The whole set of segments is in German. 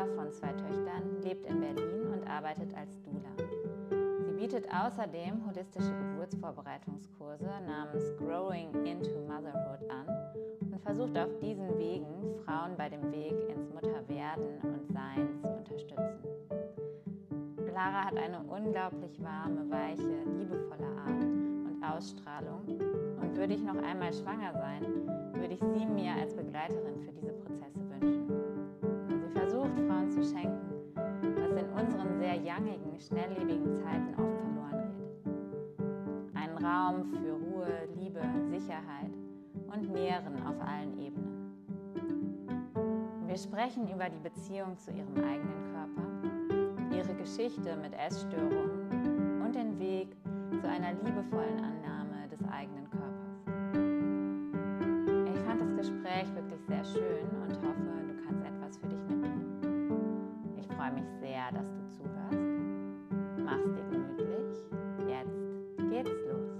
Mutter von zwei Töchtern, lebt in Berlin und arbeitet als Doula. Sie bietet außerdem holistische Geburtsvorbereitungskurse namens Growing into Motherhood an und versucht auf diesen Wegen Frauen bei dem Weg ins Mutterwerden und Sein zu unterstützen. Lara hat eine unglaublich warme, weiche, liebevolle Art und Ausstrahlung. Und würde ich noch einmal schwanger sein, würde ich sie mir als Begleiterin für diese Prozesse Frauen zu schenken, was in unseren sehr jangigen, schnelllebigen Zeiten oft verloren geht. Einen Raum für Ruhe, Liebe, Sicherheit und Nähren auf allen Ebenen. Wir sprechen über die Beziehung zu ihrem eigenen Körper ihre Geschichte mit Essstörungen und den Weg zu einer liebevollen Annahme des eigenen Körpers. Ich fand das Gespräch wirklich sehr schön und hoffe, freue mich sehr, dass du zuhörst. Mach's dir gemütlich. Jetzt geht's los.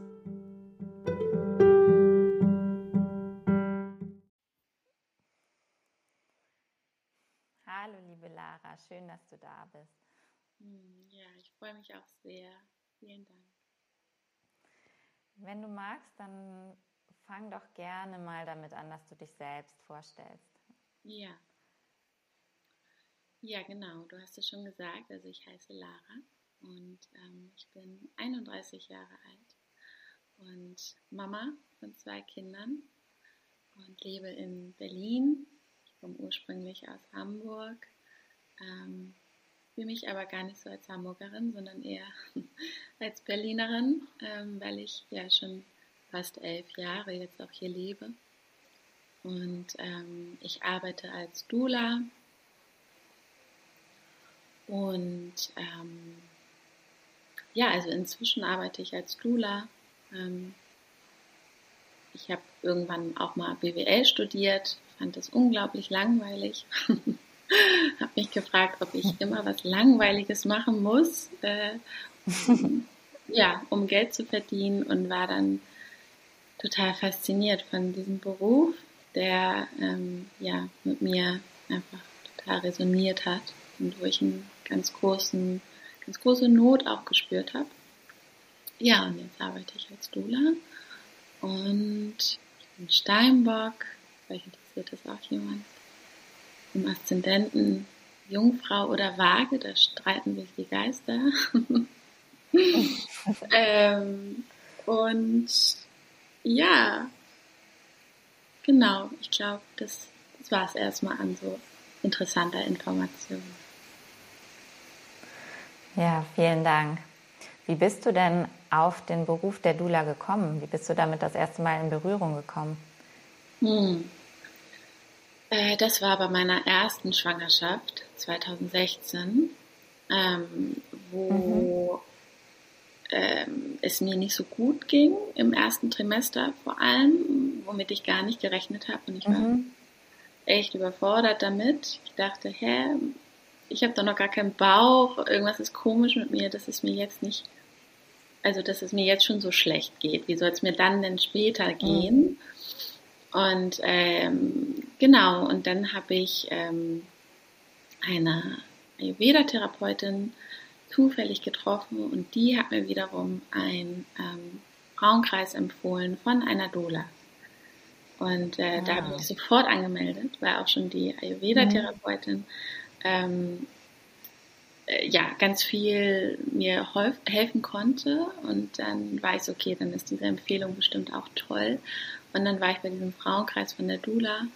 Hallo, liebe Lara, schön, dass du da bist. Hm, ja, ich freue mich auch sehr. Vielen Dank. Wenn du magst, dann fang doch gerne mal damit an, dass du dich selbst vorstellst. Ja. Ja, genau. Du hast es schon gesagt. Also ich heiße Lara und ähm, ich bin 31 Jahre alt und Mama von zwei Kindern und lebe in Berlin. Ich komme ursprünglich aus Hamburg. Ähm, fühle mich aber gar nicht so als Hamburgerin, sondern eher als Berlinerin, ähm, weil ich ja schon fast elf Jahre jetzt auch hier lebe. Und ähm, ich arbeite als Dula. Und ähm, ja, also inzwischen arbeite ich als Dula. Ähm, ich habe irgendwann auch mal BWL studiert, fand das unglaublich langweilig. habe mich gefragt, ob ich immer was Langweiliges machen muss, äh, ja, um Geld zu verdienen und war dann total fasziniert von diesem Beruf, der ähm, ja mit mir einfach total resoniert hat und wo ich einen ganz großen, ganz große Not auch gespürt habe. Ja, und jetzt arbeite ich als Dula und bin Steinbock, vielleicht interessiert das auch jemand im Aszendenten Jungfrau oder Waage, da streiten sich die Geister. ähm, und ja, genau, ich glaube, das, das war es erstmal an so interessanter Information. Ja, vielen Dank. Wie bist du denn auf den Beruf der Dula gekommen? Wie bist du damit das erste Mal in Berührung gekommen? Hm. Äh, das war bei meiner ersten Schwangerschaft 2016, ähm, wo mhm. ähm, es mir nicht so gut ging im ersten Trimester vor allem, womit ich gar nicht gerechnet habe und ich war mhm. echt überfordert damit. Ich dachte, hä, ich habe doch noch gar keinen Bauch, irgendwas ist komisch mit mir, dass es mir jetzt nicht, also dass es mir jetzt schon so schlecht geht. Wie soll es mir dann denn später gehen? Mhm. Und ähm, genau, und dann habe ich ähm, eine Ayurveda-Therapeutin zufällig getroffen und die hat mir wiederum einen ähm, Frauenkreis empfohlen von einer Dola. Und äh, wow. da habe ich mich sofort angemeldet, weil auch schon die Ayurveda-Therapeutin mhm. Ähm, äh, ja ganz viel mir helfen konnte. Und dann weiß ich, okay, dann ist diese Empfehlung bestimmt auch toll. Und dann war ich bei diesem Frauenkreis von der Dula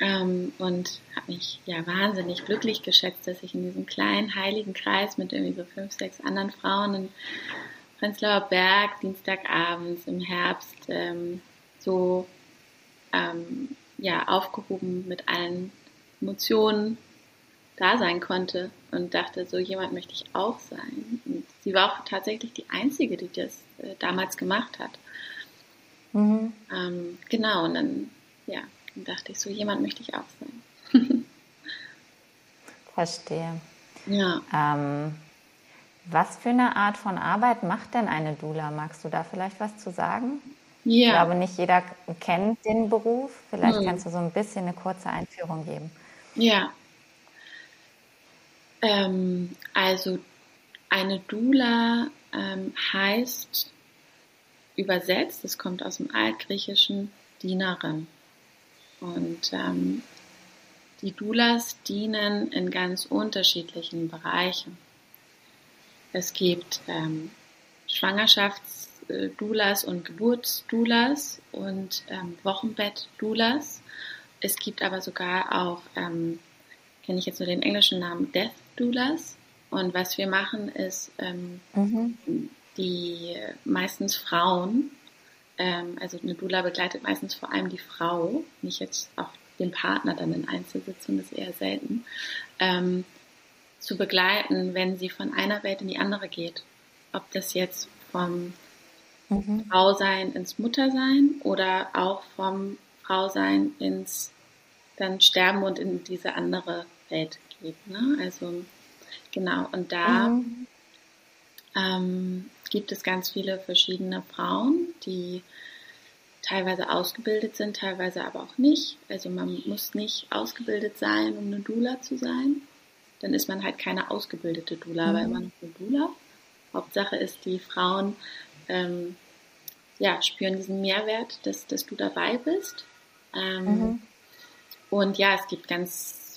ähm, und habe mich ja wahnsinnig glücklich geschätzt, dass ich in diesem kleinen heiligen Kreis mit irgendwie so fünf, sechs anderen Frauen in Prenzlauer Berg Dienstagabends im Herbst ähm, so ähm, ja aufgehoben mit allen Emotionen da sein konnte und dachte, so jemand möchte ich auch sein. Und sie war auch tatsächlich die einzige, die das äh, damals gemacht hat. Mhm. Ähm, genau, und dann, ja, dann dachte ich, so jemand möchte ich auch sein. Verstehe. Ja. Ähm, Was für eine Art von Arbeit macht denn eine Dula? Magst du da vielleicht was zu sagen? Ja. Ich glaube, nicht jeder kennt den Beruf. Vielleicht hm. kannst du so ein bisschen eine kurze Einführung geben. Ja. Ähm, also eine Dula ähm, heißt übersetzt, es kommt aus dem Altgriechischen Dienerin. Und ähm, die Doulas dienen in ganz unterschiedlichen Bereichen. Es gibt ähm, Schwangerschaftsdoulas und Geburtsdoulas und ähm, Wochenbettdoulas. Es gibt aber sogar auch, ähm, kenne ich jetzt nur den englischen Namen, Death Doulas. Und was wir machen ist, ähm, mhm. die meistens Frauen, ähm, also eine Doula begleitet meistens vor allem die Frau, nicht jetzt auch den Partner dann in Einzelsitzungen, das ist eher selten, ähm, zu begleiten, wenn sie von einer Welt in die andere geht. Ob das jetzt vom mhm. Frausein ins Muttersein oder auch vom Frausein ins dann Sterben und in diese andere Welt geht. Ne? Also genau, und da mhm. ähm, gibt es ganz viele verschiedene Frauen, die teilweise ausgebildet sind, teilweise aber auch nicht. Also man muss nicht ausgebildet sein, um eine Doula zu sein. Dann ist man halt keine ausgebildete Doula, mhm. aber immer noch eine Doula. Hauptsache ist, die Frauen ähm, ja, spüren diesen Mehrwert, dass, dass du dabei bist. Ähm, mhm. Und ja, es gibt ganz,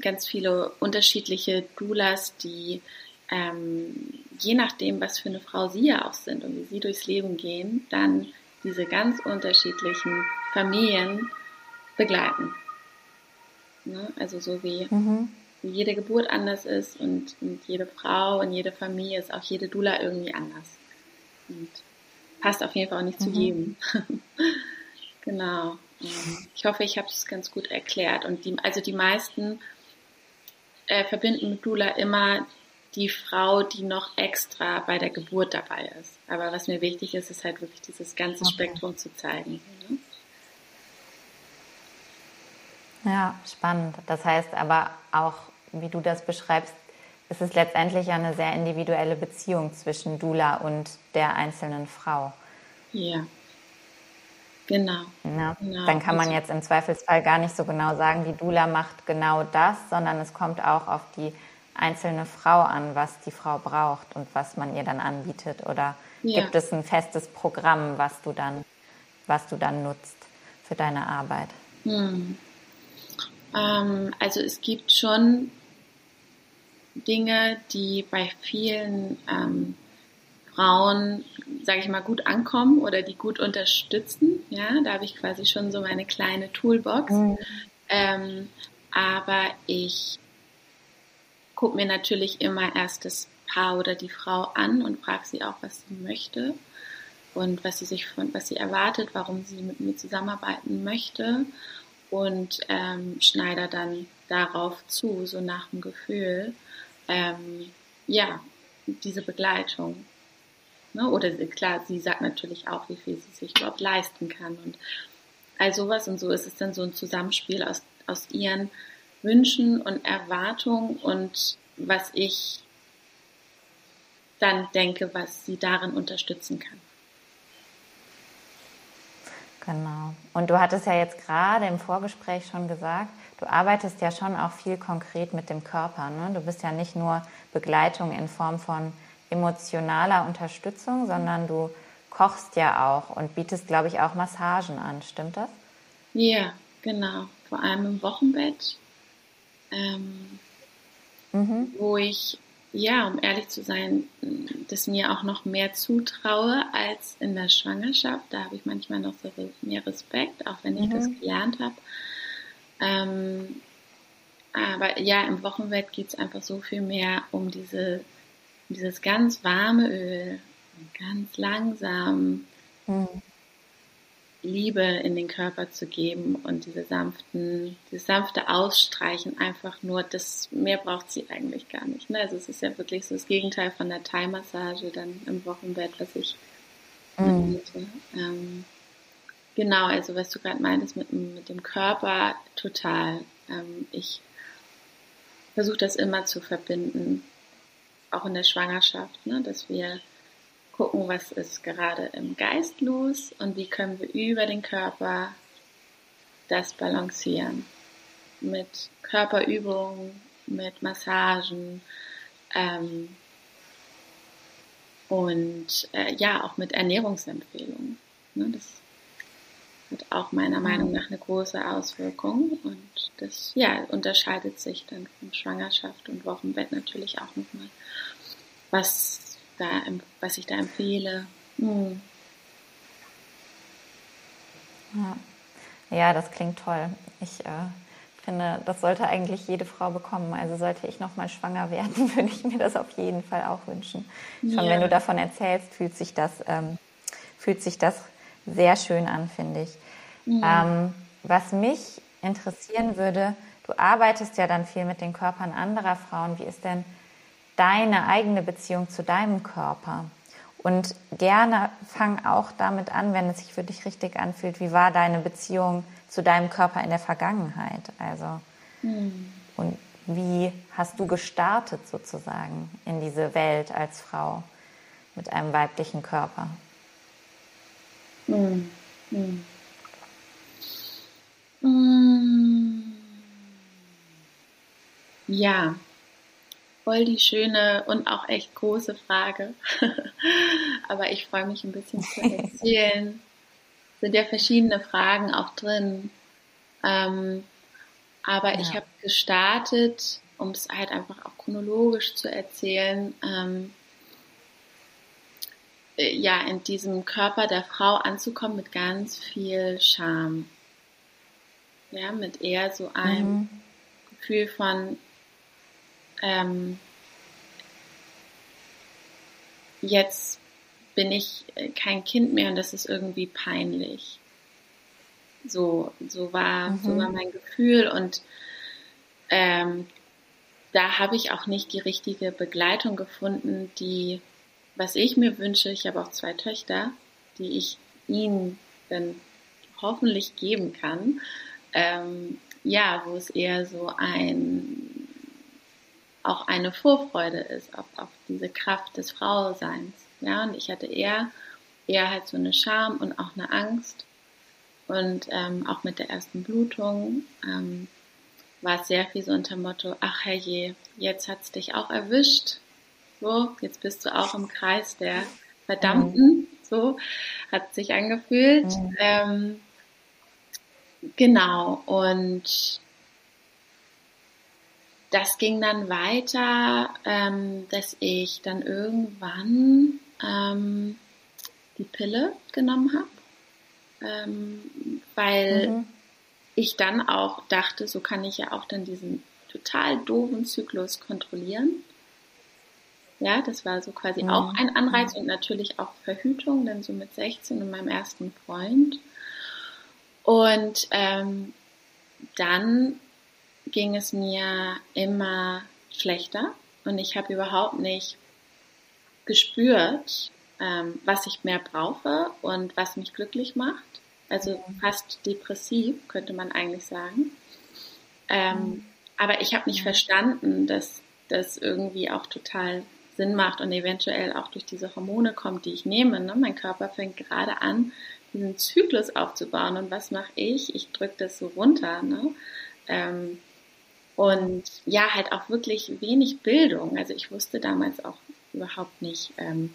ganz viele unterschiedliche Doulas, die ähm, je nachdem, was für eine Frau sie ja auch sind und wie sie durchs Leben gehen, dann diese ganz unterschiedlichen Familien begleiten. Ne? Also so wie, mhm. jede Geburt anders ist und, und jede Frau und jede Familie ist auch jede Dula irgendwie anders. Und passt auf jeden Fall auch nicht mhm. zu jedem. genau. Ich hoffe, ich habe es ganz gut erklärt. Und die, also die meisten äh, verbinden mit Dula immer die Frau, die noch extra bei der Geburt dabei ist. Aber was mir wichtig ist, ist halt wirklich dieses ganze okay. Spektrum zu zeigen. Ne? Ja, spannend. Das heißt aber auch, wie du das beschreibst, ist es letztendlich eine sehr individuelle Beziehung zwischen Dula und der einzelnen Frau. Ja. Genau. Ja, genau. Dann kann man also jetzt im Zweifelsfall gar nicht so genau sagen, die Dula macht genau das, sondern es kommt auch auf die einzelne Frau an, was die Frau braucht und was man ihr dann anbietet? Oder ja. gibt es ein festes Programm, was du dann, was du dann nutzt für deine Arbeit? Hm. Ähm, also es gibt schon Dinge, die bei vielen ähm, Frauen, sage ich mal, gut ankommen oder die gut unterstützen. Ja, da habe ich quasi schon so meine kleine Toolbox. Mhm. Ähm, aber ich gucke mir natürlich immer erst das Paar oder die Frau an und frage sie auch, was sie möchte und was sie sich von, was sie erwartet, warum sie mit mir zusammenarbeiten möchte und ähm, schneide dann darauf zu, so nach dem Gefühl, ähm, ja, diese Begleitung. Ne? Oder klar, sie sagt natürlich auch, wie viel sie sich überhaupt leisten kann und all sowas und so ist es dann so ein Zusammenspiel aus, aus ihren Wünschen und Erwartungen und was ich dann denke, was sie darin unterstützen kann. Genau. Und du hattest ja jetzt gerade im Vorgespräch schon gesagt, du arbeitest ja schon auch viel konkret mit dem Körper. Ne? Du bist ja nicht nur Begleitung in Form von emotionaler Unterstützung, sondern du kochst ja auch und bietest, glaube ich, auch Massagen an. Stimmt das? Ja, genau. Vor allem im Wochenbett ähm, mhm. wo ich, ja, um ehrlich zu sein, das mir auch noch mehr zutraue als in der Schwangerschaft. Da habe ich manchmal noch so mehr Respekt, auch wenn ich mhm. das gelernt habe. Ähm, aber ja, im Wochenbett geht es einfach so viel mehr um diese, dieses ganz warme Öl, ganz langsam mhm. Liebe in den Körper zu geben und diese sanften, dieses sanfte Ausstreichen einfach nur, das mehr braucht sie eigentlich gar nicht. Ne? Also es ist ja wirklich so das Gegenteil von der Thai-Massage dann im Wochenbett, was ich mhm. ähm, genau, also was du gerade meintest mit, mit dem Körper, total. Ähm, ich versuche das immer zu verbinden auch in der Schwangerschaft, ne, dass wir gucken, was ist gerade im Geist los und wie können wir über den Körper das balancieren. Mit Körperübungen, mit Massagen ähm, und äh, ja, auch mit Ernährungsempfehlungen. Ne, das hat auch meiner Meinung nach eine große Auswirkung und das ja, unterscheidet sich dann von Schwangerschaft und Wochenbett natürlich auch nochmal, was, da, was ich da empfehle. Hm. Ja. ja, das klingt toll. Ich äh, finde, das sollte eigentlich jede Frau bekommen. Also sollte ich nochmal schwanger werden, würde ich mir das auf jeden Fall auch wünschen. Schon ja. wenn du davon erzählst, fühlt sich das, ähm, fühlt sich das sehr schön an, finde ich. Mhm. Ähm, was mich interessieren würde, du arbeitest ja dann viel mit den Körpern anderer Frauen. Wie ist denn deine eigene Beziehung zu deinem Körper? Und gerne fang auch damit an, wenn es sich für dich richtig anfühlt. Wie war deine Beziehung zu deinem Körper in der Vergangenheit? Also, mhm. und wie hast du gestartet sozusagen in diese Welt als Frau mit einem weiblichen Körper? Mhm. Mhm. Ja, voll die schöne und auch echt große Frage. Aber ich freue mich ein bisschen zu erzählen. sind ja verschiedene Fragen auch drin. Ähm, aber ja. ich habe gestartet, um es halt einfach auch chronologisch zu erzählen, ähm, äh, ja, in diesem Körper der Frau anzukommen mit ganz viel Scham. Ja, mit eher so einem mhm. Gefühl von, ähm, jetzt bin ich äh, kein Kind mehr und das ist irgendwie peinlich. So, so war, mhm. so war mein Gefühl und ähm, da habe ich auch nicht die richtige Begleitung gefunden, die, was ich mir wünsche, ich habe auch zwei Töchter, die ich ihnen dann hoffentlich geben kann. Ähm, ja, wo es eher so ein auch eine Vorfreude ist auf, auf diese Kraft des Frauseins. Ja, und ich hatte eher, eher halt so eine Scham und auch eine Angst. Und ähm, auch mit der ersten Blutung ähm, war es sehr viel so unter Motto, ach herrje, jetzt hat's dich auch erwischt. So, jetzt bist du auch im Kreis der Verdammten. So hat sich angefühlt. Mhm. Ähm, genau, und das ging dann weiter, ähm, dass ich dann irgendwann ähm, die Pille genommen habe, ähm, weil mhm. ich dann auch dachte, so kann ich ja auch dann diesen total doofen Zyklus kontrollieren. Ja, das war so quasi mhm. auch ein Anreiz und natürlich auch Verhütung, dann so mit 16 und meinem ersten Freund. Und ähm, dann ging es mir immer schlechter und ich habe überhaupt nicht gespürt, ähm, was ich mehr brauche und was mich glücklich macht. Also fast depressiv, könnte man eigentlich sagen. Ähm, mhm. aber ich habe nicht verstanden, dass das irgendwie auch total Sinn macht und eventuell auch durch diese Hormone kommt, die ich nehme. Ne? Mein Körper fängt gerade an, diesen Zyklus aufzubauen. Und was mache ich? Ich drücke das so runter. Ne? Ähm, und ja, halt auch wirklich wenig Bildung. Also ich wusste damals auch überhaupt nicht. Ähm,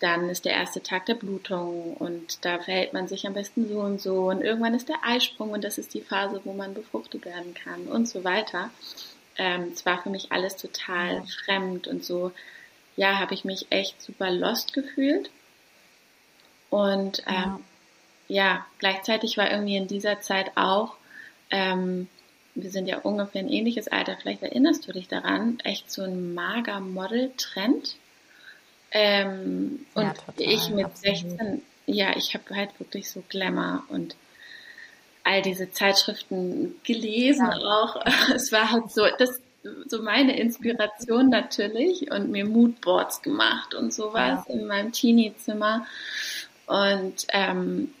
dann ist der erste Tag der Blutung und da verhält man sich am besten so und so und irgendwann ist der Eisprung und das ist die Phase, wo man befruchtet werden kann und so weiter. Ähm, es war für mich alles total ja. fremd und so, ja, habe ich mich echt super lost gefühlt. Und ähm, ja. ja. gleichzeitig war irgendwie in dieser Zeit auch ähm, wir sind ja ungefähr ein ähnliches Alter, vielleicht erinnerst du dich daran, echt so ein mager Model-Trend. Ähm, und ja, total, ich mit absolut. 16, ja, ich habe halt wirklich so Glamour und all diese Zeitschriften gelesen ja. auch. Es war halt so, das so meine Inspiration natürlich und mir Moodboards gemacht und sowas ja. in meinem Teenie-Zimmer. Und ähm,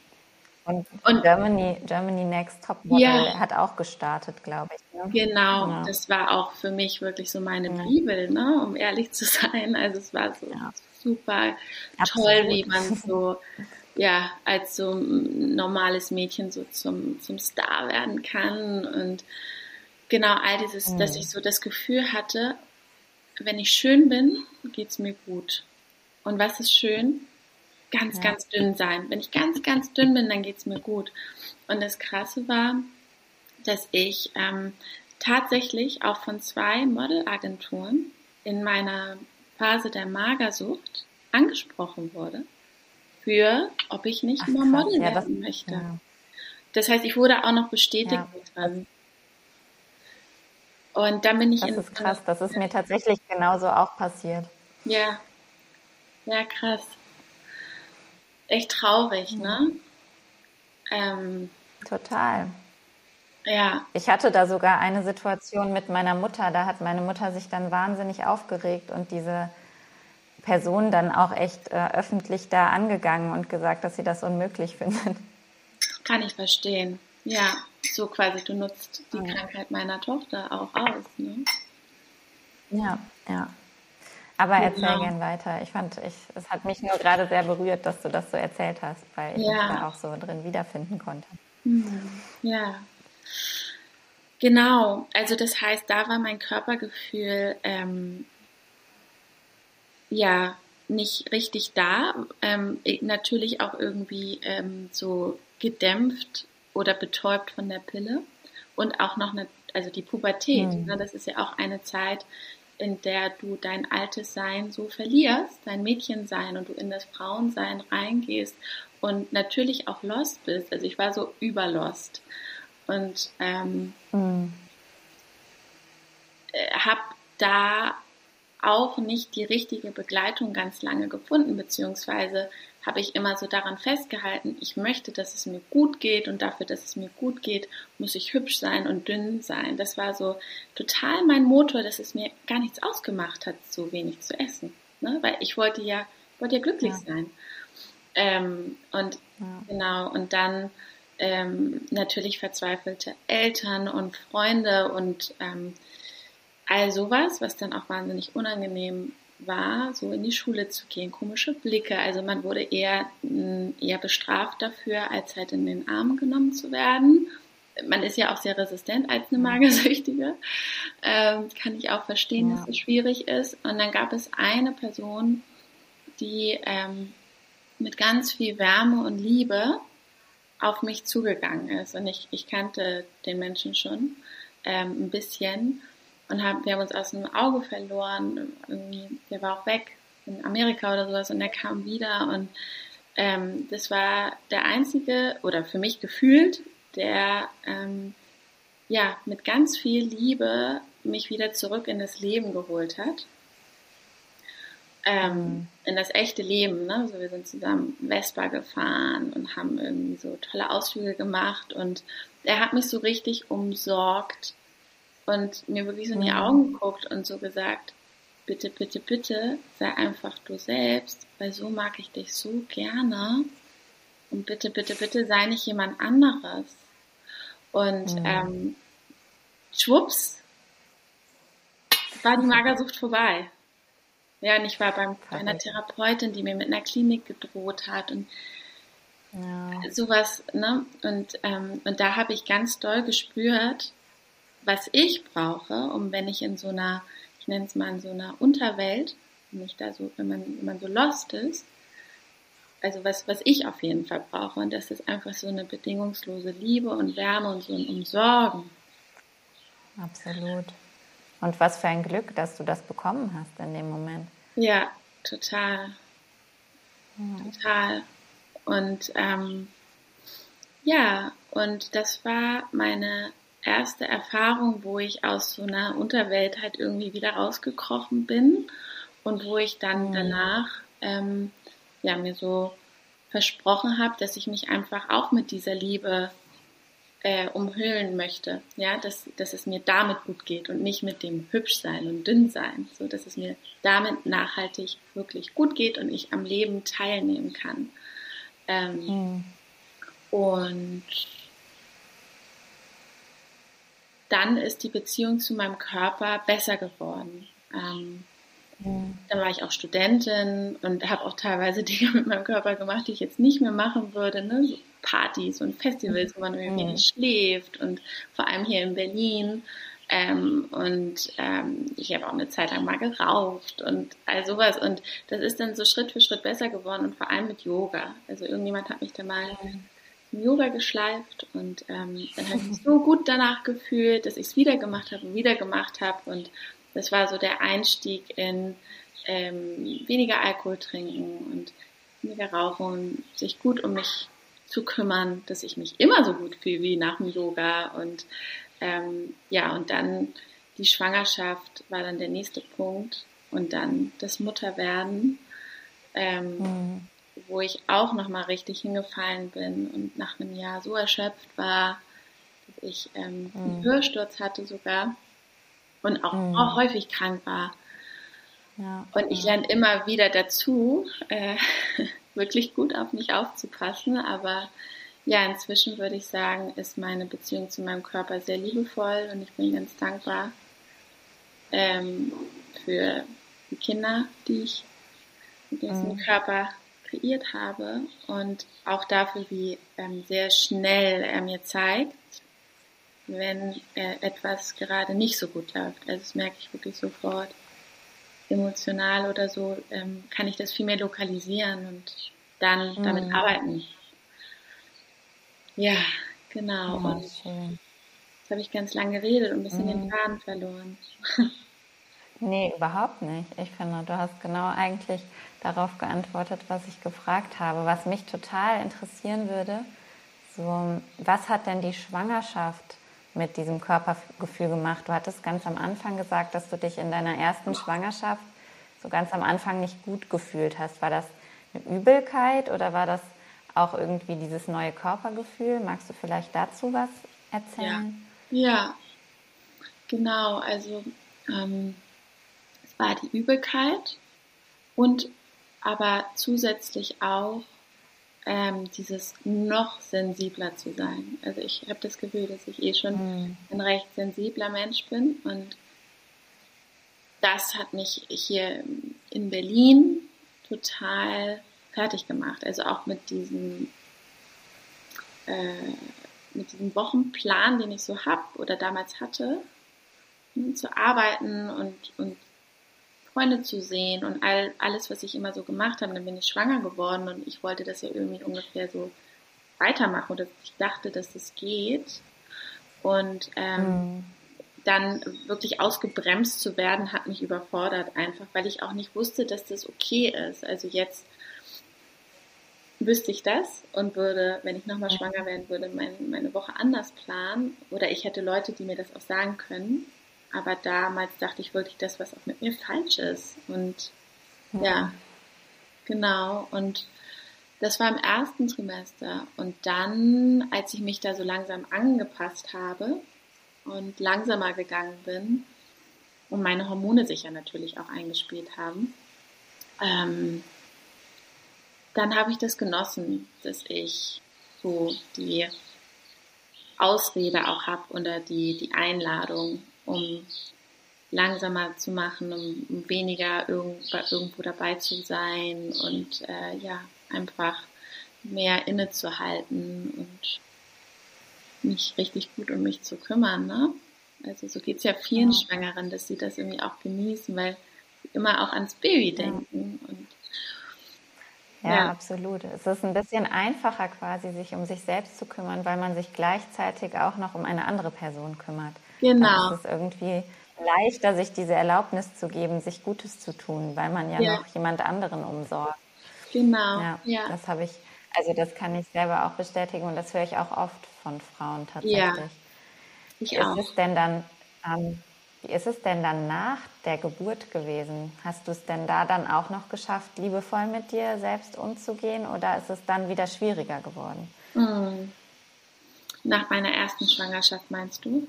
Und, und Germany, Germany Next Top Model ja, hat auch gestartet, glaube ich. Ne? Genau, ja. das war auch für mich wirklich so meine ja. Bibel, ne? um ehrlich zu sein. Also es war so super Absolut. toll, wie man so ja als so ein normales Mädchen so zum, zum Star werden kann. Und genau all dieses, mhm. dass ich so das Gefühl hatte, wenn ich schön bin, geht es mir gut. Und was ist schön? Ganz, ja. ganz dünn sein. Wenn ich ganz, ganz dünn bin, dann geht es mir gut. Und das Krasse war, dass ich ähm, tatsächlich auch von zwei Modelagenturen in meiner Phase der Magersucht angesprochen wurde für, ob ich nicht Ach, mal Model ja, werden das, möchte. Ja. Das heißt, ich wurde auch noch bestätigt ja. dran. Und dann bin ich das in. Das ist krass, das ist mir tatsächlich genauso auch passiert. Ja. Ja, krass. Echt traurig, mhm. ne? Ähm, Total. Ja. Ich hatte da sogar eine Situation mit meiner Mutter. Da hat meine Mutter sich dann wahnsinnig aufgeregt und diese Person dann auch echt äh, öffentlich da angegangen und gesagt, dass sie das unmöglich findet. Kann ich verstehen. Ja, so quasi, du nutzt die ja. Krankheit meiner Tochter auch aus. Ne? Ja, ja. Aber genau. erzähl gern weiter. Ich fand, ich, es hat mich nur gerade sehr berührt, dass du das so erzählt hast, weil ich ja. mich da auch so drin wiederfinden konnte. Mhm. Ja. Genau, also das heißt, da war mein Körpergefühl ähm, ja nicht richtig da. Ähm, natürlich auch irgendwie ähm, so gedämpft oder betäubt von der Pille. Und auch noch eine, also die Pubertät, mhm. ne, das ist ja auch eine Zeit, in der du dein altes Sein so verlierst, dein Mädchensein und du in das Frauensein reingehst und natürlich auch lost bist. Also ich war so überlost und ähm, mhm. Äh, habe da auch nicht die richtige Begleitung ganz lange gefunden, beziehungsweise habe ich immer so daran festgehalten, ich möchte, dass es mir gut geht und dafür, dass es mir gut geht, muss ich hübsch sein und dünn sein. Das war so total mein Motor, dass es mir gar nichts ausgemacht hat, so wenig zu essen. Ne? Weil ich wollte ja, wollte ja glücklich ja. sein. Ähm, und ja. genau, und dann ähm, natürlich verzweifelte Eltern und Freunde und ähm, all sowas, was dann auch wahnsinnig unangenehm war, so in die Schule zu gehen, komische Blicke. Also man wurde eher, eher bestraft dafür, als halt in den Arm genommen zu werden. Man ist ja auch sehr resistent als eine Magersüchtige. Ähm, kann ich auch verstehen, ja. dass es schwierig ist. Und dann gab es eine Person, die ähm, mit ganz viel Wärme und Liebe auf mich zugegangen ist. Und ich, ich kannte den Menschen schon ähm, ein bisschen und haben, wir haben uns aus dem Auge verloren. Irgendwie, der war auch weg in Amerika oder sowas und der kam wieder und ähm, das war der einzige oder für mich gefühlt, der ähm, ja mit ganz viel Liebe mich wieder zurück in das Leben geholt hat. Ähm, mhm. in das echte Leben. Ne? Also wir sind zusammen Vespa gefahren und haben irgendwie so tolle Ausflüge gemacht und er hat mich so richtig umsorgt und mir wirklich so in die Augen geguckt und so gesagt, bitte, bitte, bitte, sei einfach du selbst, weil so mag ich dich so gerne. Und bitte, bitte, bitte sei nicht jemand anderes. Und mhm. ähm, schwupps, war die Magersucht vorbei. Ja, und ich war beim, bei einer Therapeutin, die mir mit einer Klinik gedroht hat und ja. sowas, ne? Und, ähm, und da habe ich ganz doll gespürt, was ich brauche, um wenn ich in so einer, ich nenne es mal in so einer Unterwelt, wenn ich da so, wenn man, wenn man so lost ist, also was, was ich auf jeden Fall brauche, und das ist einfach so eine bedingungslose Liebe und Wärme und so ein Umsorgen. Absolut. Und was für ein Glück, dass du das bekommen hast in dem Moment. Ja, total. Ja. Total. Und ähm, ja, und das war meine erste Erfahrung, wo ich aus so einer Unterwelt halt irgendwie wieder rausgekrochen bin und wo ich dann mhm. danach ähm, ja mir so versprochen habe, dass ich mich einfach auch mit dieser Liebe äh, umhüllen möchte, ja, dass, dass es mir damit gut geht und nicht mit dem Hübschsein und Dünnsein, so dass es mir damit nachhaltig wirklich gut geht und ich am Leben teilnehmen kann. Ähm, mhm. Und dann ist die Beziehung zu meinem Körper besser geworden. Ähm, mhm. Dann war ich auch Studentin und habe auch teilweise Dinge mit meinem Körper gemacht, die ich jetzt nicht mehr machen würde. Ne? So Partys und Festivals, wo man irgendwie mhm. nicht schläft und vor allem hier in Berlin. Ähm, und ähm, ich habe auch eine Zeit lang mal geraucht und all sowas. Und das ist dann so Schritt für Schritt besser geworden und vor allem mit Yoga. Also irgendjemand hat mich da mal Yoga geschleift und ähm, dann habe ich mich so gut danach gefühlt, dass ich es wieder gemacht habe und wieder gemacht habe. Und das war so der Einstieg in ähm, weniger Alkohol trinken und weniger rauchen sich gut um mich zu kümmern, dass ich mich immer so gut fühle wie nach dem Yoga und ähm, ja, und dann die Schwangerschaft war dann der nächste Punkt und dann das Mutterwerden, ähm, mhm. Wo ich auch nochmal richtig hingefallen bin und nach einem Jahr so erschöpft war, dass ich ähm, mhm. einen Hörsturz hatte sogar und auch, mhm. auch häufig krank war. Ja, und ich lerne immer wieder dazu, äh, wirklich gut auf mich aufzupassen, aber ja, inzwischen würde ich sagen, ist meine Beziehung zu meinem Körper sehr liebevoll und ich bin ganz dankbar ähm, für die Kinder, die ich mit diesem mhm. Körper kreiert habe und auch dafür, wie ähm, sehr schnell er mir zeigt, wenn äh, etwas gerade nicht so gut läuft. Also das merke ich wirklich sofort. Emotional oder so ähm, kann ich das viel mehr lokalisieren und dann mhm. damit arbeiten. Ja, genau. Oh, und. Jetzt habe ich ganz lange geredet und ein bisschen mhm. den Faden verloren. nee, überhaupt nicht. Ich finde, du hast genau eigentlich darauf geantwortet, was ich gefragt habe. Was mich total interessieren würde, so, was hat denn die Schwangerschaft mit diesem Körpergefühl gemacht? Du hattest ganz am Anfang gesagt, dass du dich in deiner ersten Schwangerschaft so ganz am Anfang nicht gut gefühlt hast. War das eine Übelkeit oder war das auch irgendwie dieses neue Körpergefühl. Magst du vielleicht dazu was erzählen? Ja, ja. genau. Also ähm, es war die Übelkeit und aber zusätzlich auch ähm, dieses noch sensibler zu sein. Also ich habe das Gefühl, dass ich eh schon mhm. ein recht sensibler Mensch bin und das hat mich hier in Berlin total fertig gemacht. Also auch mit diesem, äh, mit diesem Wochenplan, den ich so habe oder damals hatte, ne, zu arbeiten und, und Freunde zu sehen und all, alles, was ich immer so gemacht habe. Dann bin ich schwanger geworden und ich wollte das ja irgendwie ungefähr so weitermachen oder ich dachte, dass das geht. Und ähm, mhm. dann wirklich ausgebremst zu werden, hat mich überfordert einfach, weil ich auch nicht wusste, dass das okay ist. Also jetzt wüsste ich das und würde, wenn ich nochmal schwanger werden würde, mein, meine Woche anders planen. Oder ich hätte Leute, die mir das auch sagen können. Aber damals dachte ich wirklich das, was auch mit mir falsch ist. Und ja, ja genau. Und das war im ersten Trimester. Und dann, als ich mich da so langsam angepasst habe und langsamer gegangen bin und meine Hormone sich ja natürlich auch eingespielt haben, ähm, dann habe ich das genossen, dass ich so die Ausrede auch habe oder die, die Einladung, um langsamer zu machen, um, weniger irgendwo, irgendwo dabei zu sein und äh, ja, einfach mehr innezuhalten und mich richtig gut um mich zu kümmern. Ne? Also so geht es ja vielen ja. Schwangeren, dass sie das irgendwie auch genießen, weil sie immer auch ans Baby denken und ja, ja, absolut. Es ist ein bisschen einfacher quasi, sich um sich selbst zu kümmern, weil man sich gleichzeitig auch noch um eine andere Person kümmert. Genau. es ist irgendwie leichter, sich diese Erlaubnis zu geben, sich Gutes zu tun, weil man ja, ja. noch jemand anderen umsorgt. Genau. Ja, ja. das habe ich, also das kann ich selber auch bestätigen und das höre ich auch oft von Frauen tatsächlich. Ja, ich ist auch. es denn dann ähm, wie ist es denn dann nach der Geburt gewesen? Hast du es denn da dann auch noch geschafft, liebevoll mit dir selbst umzugehen oder ist es dann wieder schwieriger geworden? Hm. Nach meiner ersten Schwangerschaft meinst du?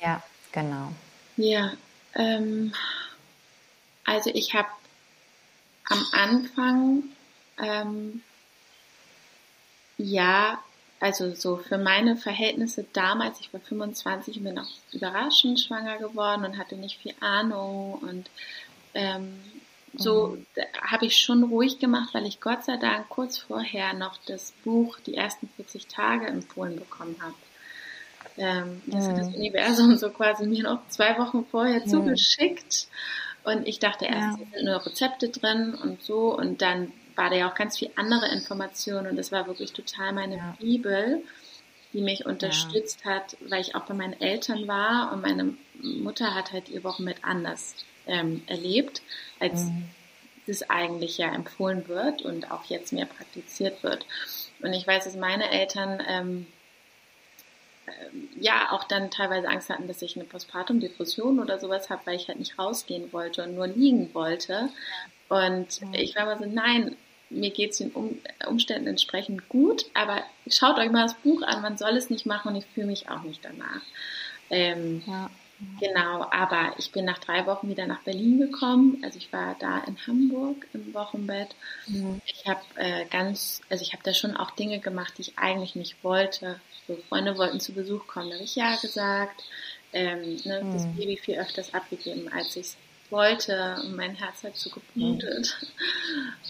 Ja, genau. Ja, ähm, also ich habe am Anfang ähm, ja, also so für meine Verhältnisse damals, ich war 25 und bin auch überraschend schwanger geworden und hatte nicht viel Ahnung und ähm, so mhm. habe ich schon ruhig gemacht, weil ich Gott sei Dank kurz vorher noch das Buch Die ersten 40 Tage empfohlen bekommen habe. Ähm, das mhm. hat das Universum so quasi mir noch zwei Wochen vorher mhm. zugeschickt. Und ich dachte erst, ja. sind nur Rezepte drin und so. Und dann war da ja auch ganz viel andere Informationen. Und das war wirklich total meine ja. Bibel, die mich unterstützt ja. hat, weil ich auch bei meinen Eltern war. Und meine Mutter hat halt ihr Wochenbett anders ähm, erlebt, als mhm. es eigentlich ja empfohlen wird und auch jetzt mehr praktiziert wird. Und ich weiß, dass meine Eltern ähm, ja auch dann teilweise Angst hatten, dass ich eine Postpartum-Depression oder sowas habe, weil ich halt nicht rausgehen wollte und nur liegen wollte. Und mhm. ich war immer so, nein, mir geht es den um Umständen entsprechend gut, aber schaut euch mal das Buch an, man soll es nicht machen und ich fühle mich auch nicht danach. Ähm, ja. Genau, aber ich bin nach drei Wochen wieder nach Berlin gekommen. Also ich war da in Hamburg im Wochenbett. Mhm. Ich habe äh, ganz, also ich habe da schon auch Dinge gemacht, die ich eigentlich nicht wollte. So Freunde wollten zu Besuch kommen, da habe ich ja gesagt. Ähm, ne, mhm. Das Baby viel öfters abgegeben, als ich es wollte und mein Herz hat so geblutet.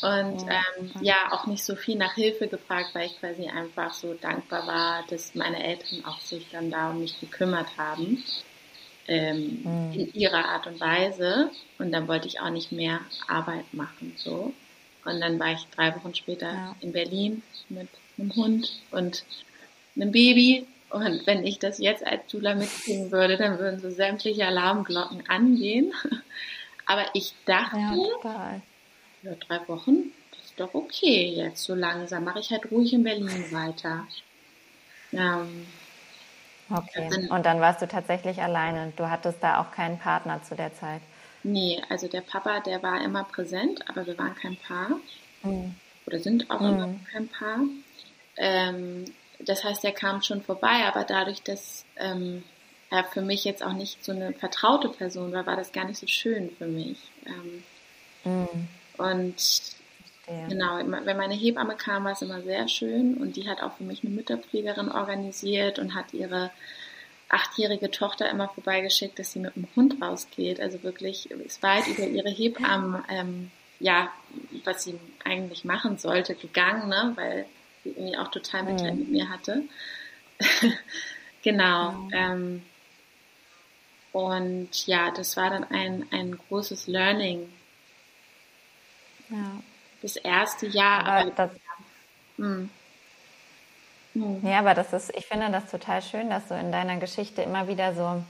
Mhm. Und ähm, ja, auch nicht so viel nach Hilfe gefragt, weil ich quasi einfach so dankbar war, dass meine Eltern auch sich dann da um mich gekümmert haben ähm, mhm. in ihrer Art und Weise. Und dann wollte ich auch nicht mehr Arbeit machen, so. Und dann war ich drei Wochen später ja. in Berlin mit einem Hund und einem Baby. Und wenn ich das jetzt als Dula mitkriegen würde, dann würden so sämtliche Alarmglocken angehen. Aber ich dachte, ja, ja, drei Wochen, das ist doch okay jetzt so langsam. Mache ich halt ruhig in Berlin weiter. Ähm, Okay. Und dann warst du tatsächlich alleine. Du hattest da auch keinen Partner zu der Zeit. Nee, also der Papa, der war immer präsent, aber wir waren kein Paar. Mhm. Oder sind auch mhm. immer kein Paar. Ähm, das heißt, er kam schon vorbei, aber dadurch, dass ähm, er für mich jetzt auch nicht so eine vertraute Person war, war das gar nicht so schön für mich. Ähm, mhm. Und ja. Genau, wenn meine Hebamme kam, war es immer sehr schön und die hat auch für mich eine Mütterpflegerin organisiert und hat ihre achtjährige Tochter immer vorbeigeschickt, dass sie mit dem Hund rausgeht. Also wirklich ist weit über ihre Hebamme, ähm, ja, was sie eigentlich machen sollte, gegangen, ne? weil sie irgendwie auch total Mitleid mhm. mit mir hatte. genau. Mhm. Ähm, und ja, das war dann ein, ein großes Learning. Ja das erste Jahr. Aber das, hm. Hm. Ja, aber das ist, ich finde das total schön, dass so in deiner Geschichte immer wieder so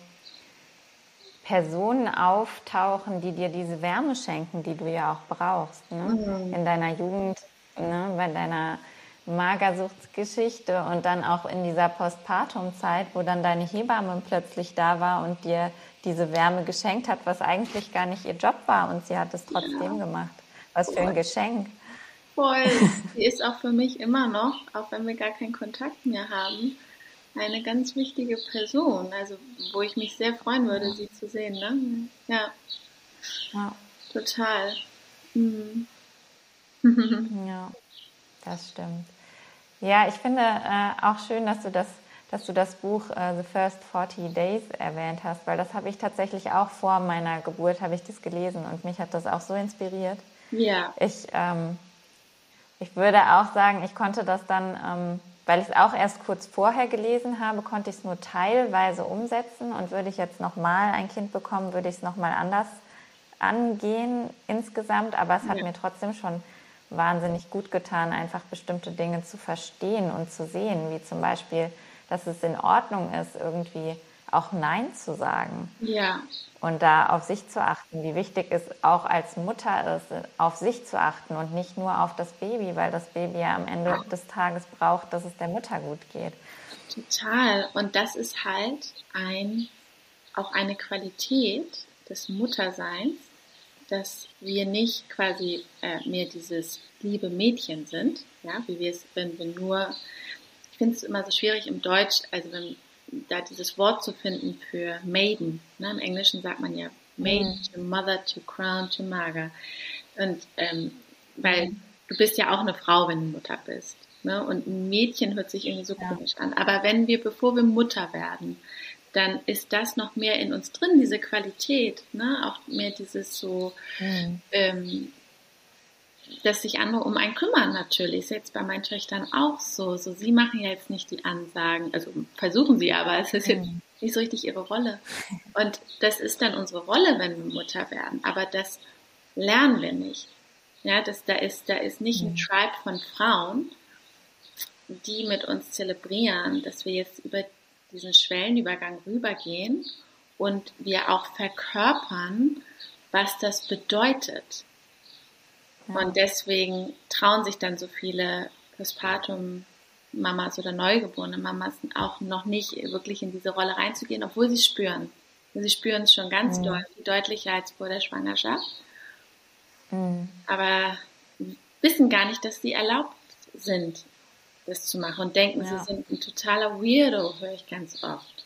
Personen auftauchen, die dir diese Wärme schenken, die du ja auch brauchst. Ne? Mhm. In deiner Jugend, ne? bei deiner Magersuchtsgeschichte und dann auch in dieser Postpartum-Zeit, wo dann deine Hebamme plötzlich da war und dir diese Wärme geschenkt hat, was eigentlich gar nicht ihr Job war und sie hat es trotzdem ja. gemacht. Was für ein Geschenk. Voll. Sie ist auch für mich immer noch, auch wenn wir gar keinen Kontakt mehr haben, eine ganz wichtige Person. Also, wo ich mich sehr freuen würde, sie zu sehen, ne? Ja. ja. Total. Mhm. ja, das stimmt. Ja, ich finde äh, auch schön, dass du das, dass du das Buch äh, The First 40 Days erwähnt hast, weil das habe ich tatsächlich auch vor meiner Geburt habe ich das gelesen und mich hat das auch so inspiriert. Ja. Ich, ähm, ich würde auch sagen, ich konnte das dann, ähm, weil ich es auch erst kurz vorher gelesen habe, konnte ich es nur teilweise umsetzen und würde ich jetzt nochmal ein Kind bekommen, würde ich es nochmal anders angehen insgesamt, aber es hat ja. mir trotzdem schon wahnsinnig gut getan, einfach bestimmte Dinge zu verstehen und zu sehen, wie zum Beispiel, dass es in Ordnung ist, irgendwie auch Nein zu sagen. Ja. Und da auf sich zu achten, wie wichtig es auch als Mutter ist, auf sich zu achten und nicht nur auf das Baby, weil das Baby ja am Ende des Tages braucht, dass es der Mutter gut geht. Total. Und das ist halt ein, auch eine Qualität des Mutterseins, dass wir nicht quasi äh, mehr dieses liebe Mädchen sind, ja, wie wir es, wenn wir nur, ich finde es immer so schwierig im Deutsch, also wenn da dieses Wort zu finden für Maiden. Ne? Im Englischen sagt man ja Maiden mhm. to Mother to Crown to Maga. Und ähm, weil mhm. du bist ja auch eine Frau, wenn du Mutter bist. Ne? Und ein Mädchen hört sich irgendwie so ja. komisch an. Aber wenn wir, bevor wir Mutter werden, dann ist das noch mehr in uns drin, diese Qualität, ne? auch mehr dieses so, mhm. ähm, dass sich andere um einen kümmern natürlich. Ist jetzt bei meinen Töchtern auch so. So, sie machen ja jetzt nicht die Ansagen, also versuchen sie aber, es ist jetzt mhm. nicht so richtig ihre Rolle. Und das ist dann unsere Rolle, wenn wir Mutter werden. Aber das lernen wir nicht. Ja, das, da ist, da ist nicht ein mhm. Tribe von Frauen, die mit uns zelebrieren, dass wir jetzt über diesen Schwellenübergang rübergehen und wir auch verkörpern, was das bedeutet. Ja. Und deswegen trauen sich dann so viele Postpartum Mamas oder neugeborene Mamas auch noch nicht wirklich in diese Rolle reinzugehen, obwohl sie spüren. Sie spüren es schon ganz mhm. deutlich, deutlicher als vor der Schwangerschaft. Mhm. Aber wissen gar nicht, dass sie erlaubt sind, das zu machen und denken, ja. sie sind ein totaler Weirdo, höre ich ganz oft.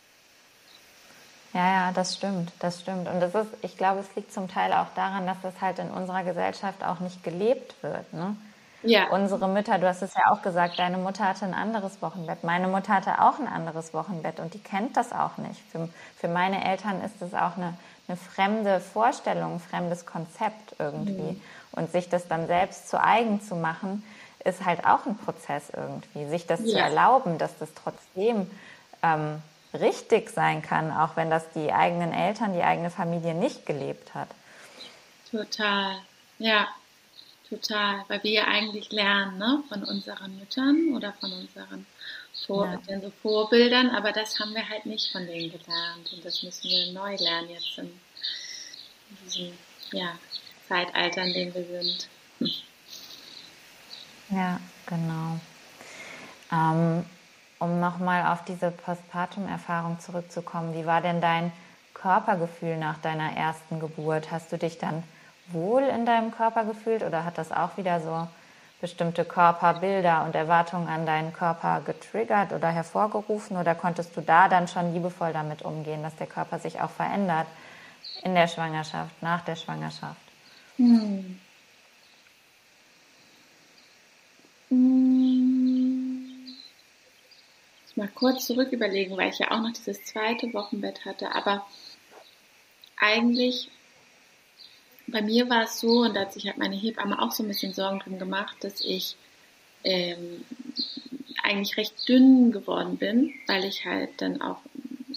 Ja, ja, das stimmt, das stimmt. Und das ist, ich glaube, es liegt zum Teil auch daran, dass das halt in unserer Gesellschaft auch nicht gelebt wird. Ne? Ja. Unsere Mütter, du hast es ja auch gesagt, deine Mutter hatte ein anderes Wochenbett. Meine Mutter hatte auch ein anderes Wochenbett und die kennt das auch nicht. Für, für meine Eltern ist es auch eine, eine fremde Vorstellung, ein fremdes Konzept irgendwie. Mhm. Und sich das dann selbst zu eigen zu machen, ist halt auch ein Prozess irgendwie, sich das ja. zu erlauben, dass das trotzdem ähm, richtig sein kann, auch wenn das die eigenen Eltern, die eigene Familie nicht gelebt hat. Total, ja, total, weil wir ja eigentlich lernen ne, von unseren Müttern oder von unseren Vor ja. so Vorbildern, aber das haben wir halt nicht von denen gelernt und das müssen wir neu lernen jetzt in diesem ja, Zeitalter, in dem wir sind. Hm. Ja, genau. Ähm, um nochmal auf diese Postpartum-Erfahrung zurückzukommen, wie war denn dein Körpergefühl nach deiner ersten Geburt? Hast du dich dann wohl in deinem Körper gefühlt oder hat das auch wieder so bestimmte Körperbilder und Erwartungen an deinen Körper getriggert oder hervorgerufen oder konntest du da dann schon liebevoll damit umgehen, dass der Körper sich auch verändert in der Schwangerschaft, nach der Schwangerschaft? Hm. Ich mal kurz zurück überlegen, weil ich ja auch noch dieses zweite Wochenbett hatte. Aber eigentlich, bei mir war es so, und da hat sich halt meine Hebamme auch so ein bisschen Sorgen drum gemacht, dass ich ähm, eigentlich recht dünn geworden bin, weil ich halt dann auch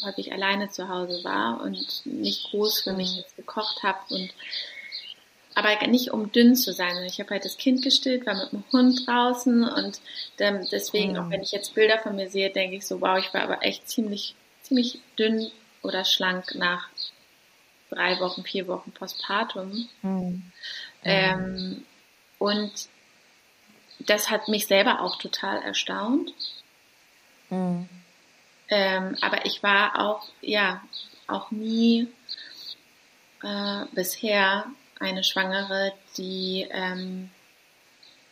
häufig alleine zu Hause war und nicht groß für mich jetzt gekocht habe und aber nicht um dünn zu sein. Ich habe halt das Kind gestillt, war mit dem Hund draußen und ähm, deswegen, auch wenn ich jetzt Bilder von mir sehe, denke ich so, wow, ich war aber echt ziemlich, ziemlich dünn oder schlank nach drei Wochen, vier Wochen Postpartum. Mhm. Ähm, und das hat mich selber auch total erstaunt. Mhm. Ähm, aber ich war auch, ja, auch nie äh, bisher eine Schwangere, die ähm,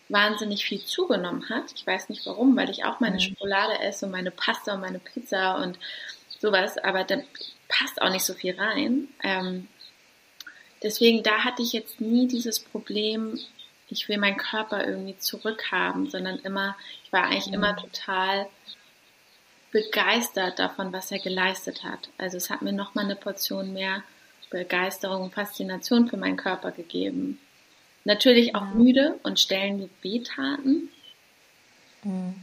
wahnsinnig viel zugenommen hat. Ich weiß nicht warum, weil ich auch meine mhm. Schokolade esse und meine Pasta und meine Pizza und sowas, aber da passt auch nicht so viel rein. Ähm, deswegen, da hatte ich jetzt nie dieses Problem, ich will meinen Körper irgendwie zurückhaben, sondern immer, ich war eigentlich mhm. immer total begeistert davon, was er geleistet hat. Also es hat mir nochmal eine Portion mehr Begeisterung und Faszination für meinen Körper gegeben. Natürlich auch müde und Stellen mit wehtaten, mhm.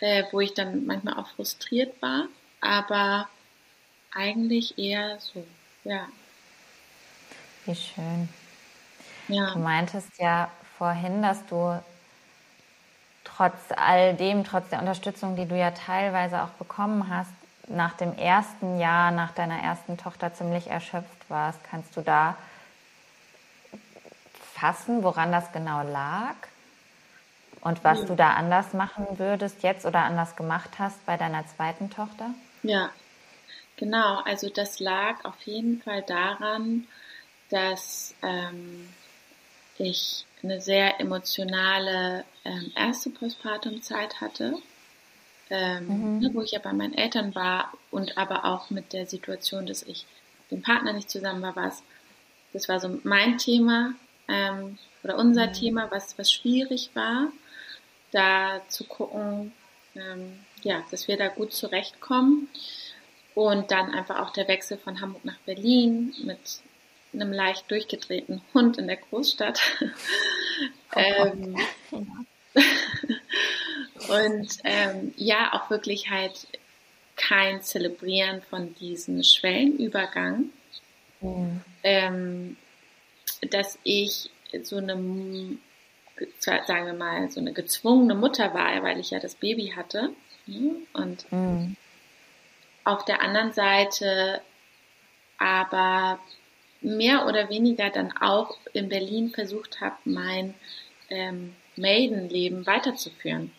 äh, wo ich dann manchmal auch frustriert war, aber eigentlich eher so, ja. Wie schön. Ja. Du meintest ja vorhin, dass du trotz all dem, trotz der Unterstützung, die du ja teilweise auch bekommen hast, nach dem ersten Jahr, nach deiner ersten Tochter ziemlich erschöpft warst. Kannst du da fassen, woran das genau lag? Und was ja. du da anders machen würdest jetzt oder anders gemacht hast bei deiner zweiten Tochter? Ja, genau. Also das lag auf jeden Fall daran, dass ähm, ich eine sehr emotionale ähm, erste Postpartum-Zeit hatte ähm, mhm. Ne, wo ich ja bei meinen Eltern war und aber auch mit der Situation, dass ich dem Partner nicht zusammen war, war es, das war so mein Thema ähm, oder unser mhm. Thema, was, was schwierig war. da zu gucken, ähm, ja, dass wir da gut zurechtkommen. Und dann einfach auch der Wechsel von Hamburg nach Berlin mit einem leicht durchgedrehten Hund in der Großstadt. Ähm, und ähm, ja, auch wirklich halt kein Zelebrieren von diesem Schwellenübergang. Mhm. Ähm, dass ich so eine, sagen wir mal, so eine gezwungene Mutter war, weil ich ja das Baby hatte. Und mhm. auf der anderen Seite aber mehr oder weniger dann auch in Berlin versucht habe, mein ähm, Maidenleben weiterzuführen.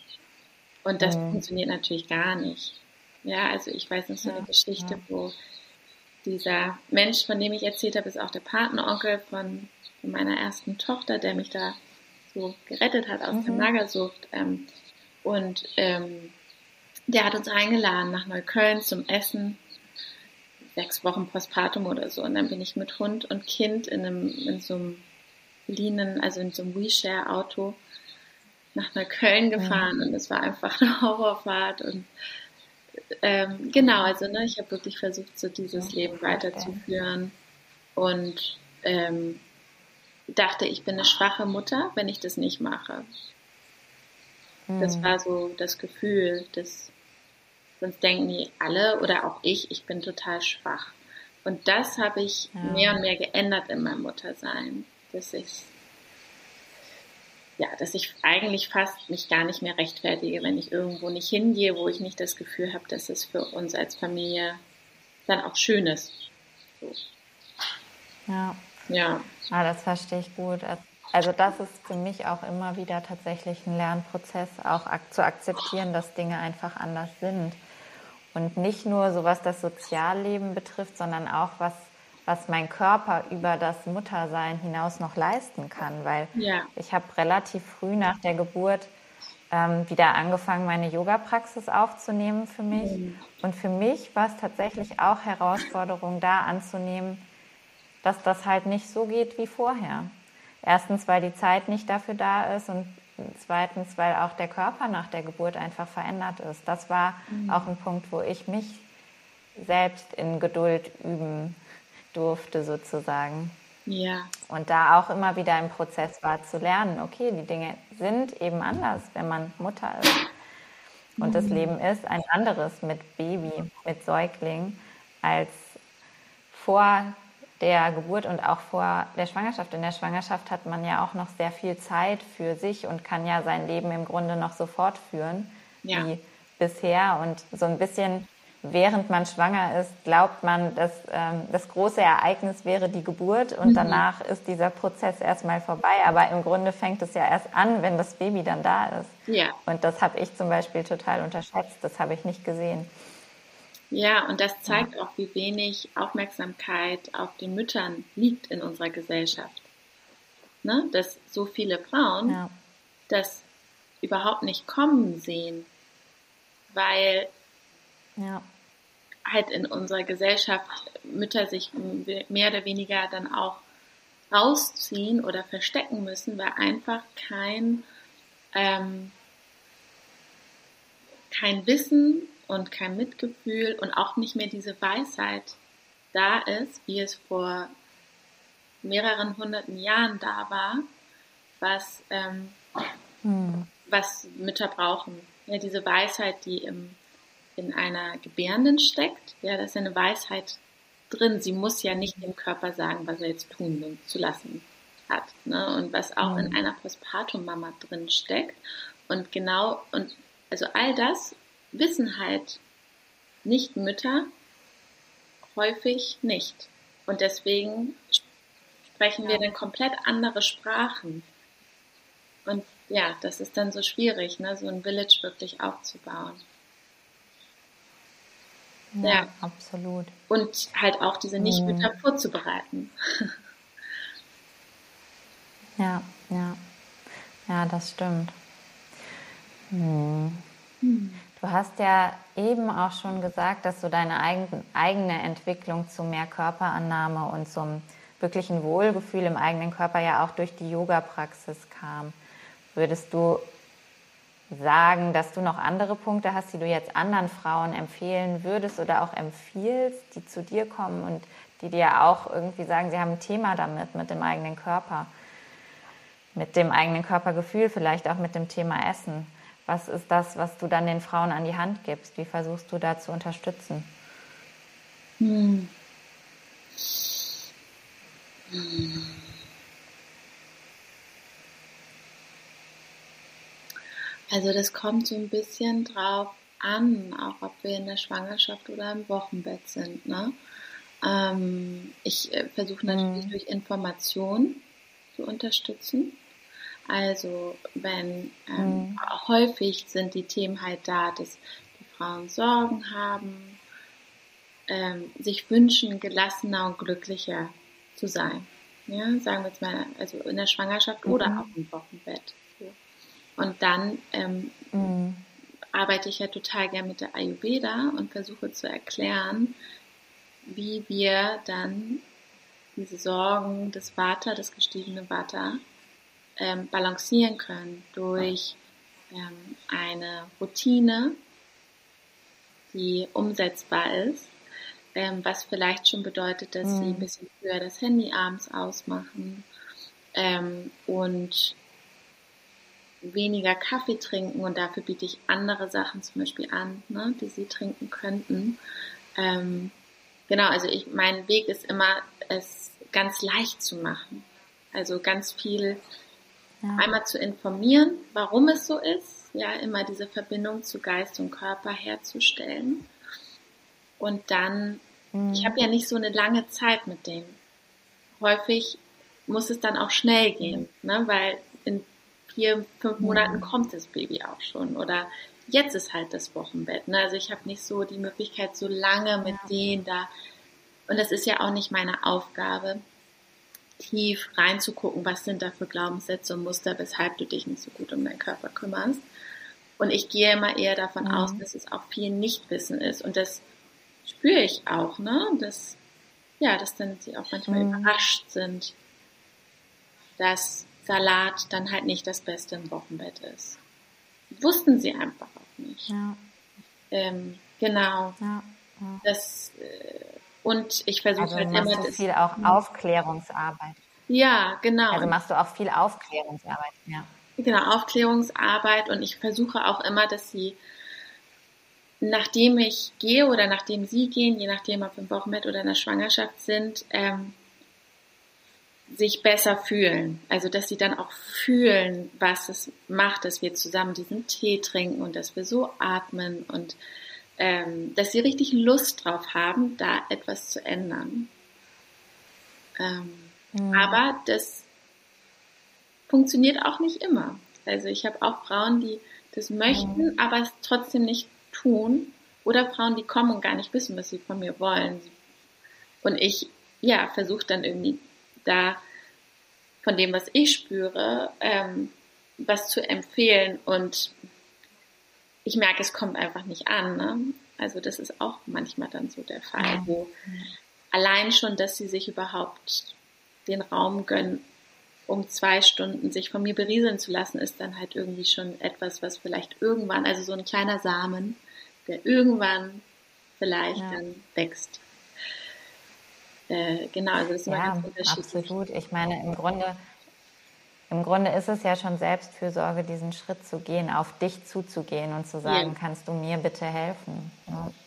Und das mhm. funktioniert natürlich gar nicht. Ja, also ich weiß nicht so eine Geschichte, ja. wo dieser Mensch, von dem ich erzählt habe, ist auch der Patenonkel von, von meiner ersten Tochter, der mich da so gerettet hat aus mhm. der Magersucht. Ähm, und ähm, der hat uns eingeladen nach Neukölln zum Essen. Sechs Wochen Postpartum oder so. Und dann bin ich mit Hund und Kind in, einem, in so einem Linen, also in so einem WeShare-Auto nach Neukölln gefahren. Mhm. Und es war einfach eine Horrorfahrt. Und ähm, genau, also ne, ich habe wirklich versucht, so dieses Leben weiterzuführen und ähm, dachte, ich bin eine schwache Mutter, wenn ich das nicht mache. Das hm. war so das Gefühl, dass sonst denken die alle oder auch ich, ich bin total schwach. Und das habe ich ja. mehr und mehr geändert in meinem Muttersein, dass ich ja, dass ich eigentlich fast mich gar nicht mehr rechtfertige, wenn ich irgendwo nicht hingehe, wo ich nicht das Gefühl habe, dass es für uns als Familie dann auch schön ist. So. Ja. Ja. Ah, das verstehe ich gut. Also das ist für mich auch immer wieder tatsächlich ein Lernprozess, auch zu akzeptieren, dass Dinge einfach anders sind. Und nicht nur so was das Sozialleben betrifft, sondern auch was was mein Körper über das Muttersein hinaus noch leisten kann, weil ja. ich habe relativ früh nach der Geburt ähm, wieder angefangen, meine Yoga-Praxis aufzunehmen für mich. Mhm. Und für mich war es tatsächlich auch Herausforderung, da anzunehmen, dass das halt nicht so geht wie vorher. Erstens, weil die Zeit nicht dafür da ist und zweitens, weil auch der Körper nach der Geburt einfach verändert ist. Das war mhm. auch ein Punkt, wo ich mich selbst in Geduld üben durfte sozusagen. Ja. Und da auch immer wieder im Prozess war zu lernen, okay, die Dinge sind eben anders, wenn man Mutter ist. Und das mhm. Leben ist ein anderes mit Baby, mit Säugling, als vor der Geburt und auch vor der Schwangerschaft. In der Schwangerschaft hat man ja auch noch sehr viel Zeit für sich und kann ja sein Leben im Grunde noch so fortführen ja. wie bisher. Und so ein bisschen während man schwanger ist, glaubt man, dass ähm, das große Ereignis wäre die Geburt und mhm. danach ist dieser Prozess erstmal vorbei. Aber im Grunde fängt es ja erst an, wenn das Baby dann da ist. Ja. Und das habe ich zum Beispiel total unterschätzt. Das habe ich nicht gesehen. Ja, und das zeigt ja. auch, wie wenig Aufmerksamkeit auf den Müttern liegt in unserer Gesellschaft. Ne? Dass so viele Frauen ja. das überhaupt nicht kommen sehen, weil ja. halt in unserer Gesellschaft Mütter sich mehr oder weniger dann auch rausziehen oder verstecken müssen, weil einfach kein, ähm, kein Wissen und kein Mitgefühl und auch nicht mehr diese Weisheit da ist, wie es vor mehreren hunderten Jahren da war, was, ähm, hm. was Mütter brauchen. Ja, diese Weisheit, die im in einer Gebärenden steckt, ja, da ist ja eine Weisheit drin. Sie muss ja nicht dem Körper sagen, was er jetzt tun und zu lassen hat. Ne? Und was auch in mhm. einer Postpartum-Mama drin steckt. Und genau, und also all das wissen halt nicht Mütter häufig nicht. Und deswegen sprechen wir dann komplett andere Sprachen. Und ja, das ist dann so schwierig, ne, so ein Village wirklich aufzubauen. Ja, ja, absolut. Und halt auch diese Nichtmütter mhm. vorzubereiten. ja, ja. Ja, das stimmt. Hm. Hm. Du hast ja eben auch schon gesagt, dass du deine eigen, eigene Entwicklung zu mehr Körperannahme und zum wirklichen Wohlgefühl im eigenen Körper ja auch durch die Yoga-Praxis kam. Würdest du sagen, dass du noch andere Punkte hast, die du jetzt anderen Frauen empfehlen würdest oder auch empfiehlst, die zu dir kommen und die dir auch irgendwie sagen, sie haben ein Thema damit, mit dem eigenen Körper, mit dem eigenen Körpergefühl, vielleicht auch mit dem Thema Essen. Was ist das, was du dann den Frauen an die Hand gibst? Wie versuchst du da zu unterstützen? Hm. Hm. Also das kommt so ein bisschen drauf an, auch ob wir in der Schwangerschaft oder im Wochenbett sind. Ne? Ähm, ich äh, versuche natürlich mhm. durch Information zu unterstützen. Also wenn ähm, mhm. häufig sind die Themen halt da, dass die Frauen Sorgen haben, ähm, sich wünschen, gelassener und glücklicher zu sein. Ja, sagen wir jetzt mal, also in der Schwangerschaft mhm. oder auch im Wochenbett. Und dann ähm, mhm. arbeite ich ja total gern mit der Ayurveda und versuche zu erklären, wie wir dann diese Sorgen des Vata, das gestiegene Vata, ähm, balancieren können durch ähm, eine Routine, die umsetzbar ist, ähm, was vielleicht schon bedeutet, dass mhm. sie ein bisschen früher das Handy abends ausmachen ähm, und weniger Kaffee trinken und dafür biete ich andere Sachen zum Beispiel an, ne, die sie trinken könnten. Ähm, genau, also ich, mein Weg ist immer, es ganz leicht zu machen. Also ganz viel ja. einmal zu informieren, warum es so ist, ja, immer diese Verbindung zu Geist und Körper herzustellen. Und dann, mhm. ich habe ja nicht so eine lange Zeit mit dem. Häufig muss es dann auch schnell gehen, ne, weil vier, fünf Monaten kommt das Baby auch schon oder jetzt ist halt das Wochenbett. Ne? Also ich habe nicht so die Möglichkeit, so lange mit ja. denen da. Und das ist ja auch nicht meine Aufgabe, tief reinzugucken, was sind da für Glaubenssätze und Muster, weshalb du dich nicht so gut um deinen Körper kümmerst. Und ich gehe immer eher davon mhm. aus, dass es auch viel Nichtwissen ist. Und das spüre ich auch, ne? Dass, ja, dass dann sie auch manchmal mhm. überrascht sind, dass Salat dann halt nicht das Beste im Wochenbett ist. Wussten sie einfach auch nicht. Ja. Ähm, genau. Ja, ja. Das, äh, und ich versuche also halt immer. Du viel auch Aufklärungsarbeit. Ja, genau. Also machst du auch viel Aufklärungsarbeit, ja. Genau, Aufklärungsarbeit und ich versuche auch immer, dass sie, nachdem ich gehe oder nachdem sie gehen, je nachdem, ob im Wochenbett oder in der Schwangerschaft sind, ähm, sich besser fühlen. Also, dass sie dann auch fühlen, was es macht, dass wir zusammen diesen Tee trinken und dass wir so atmen und ähm, dass sie richtig Lust drauf haben, da etwas zu ändern. Ähm, mhm. Aber das funktioniert auch nicht immer. Also ich habe auch Frauen, die das möchten, mhm. aber es trotzdem nicht tun. Oder Frauen, die kommen und gar nicht wissen, was sie von mir wollen. Und ich, ja, versuche dann irgendwie da von dem, was ich spüre, ähm, was zu empfehlen. Und ich merke, es kommt einfach nicht an. Ne? Also das ist auch manchmal dann so der Fall, wo allein schon, dass sie sich überhaupt den Raum gönnen, um zwei Stunden sich von mir berieseln zu lassen, ist dann halt irgendwie schon etwas, was vielleicht irgendwann, also so ein kleiner Samen, der irgendwann vielleicht ja. dann wächst. Äh, genau, also das ist immer ja, ganz unterschiedlich. Absolut. Ich meine, im Grunde, im Grunde ist es ja schon Selbstfürsorge, diesen Schritt zu gehen, auf dich zuzugehen und zu sagen, ja. kannst du mir bitte helfen?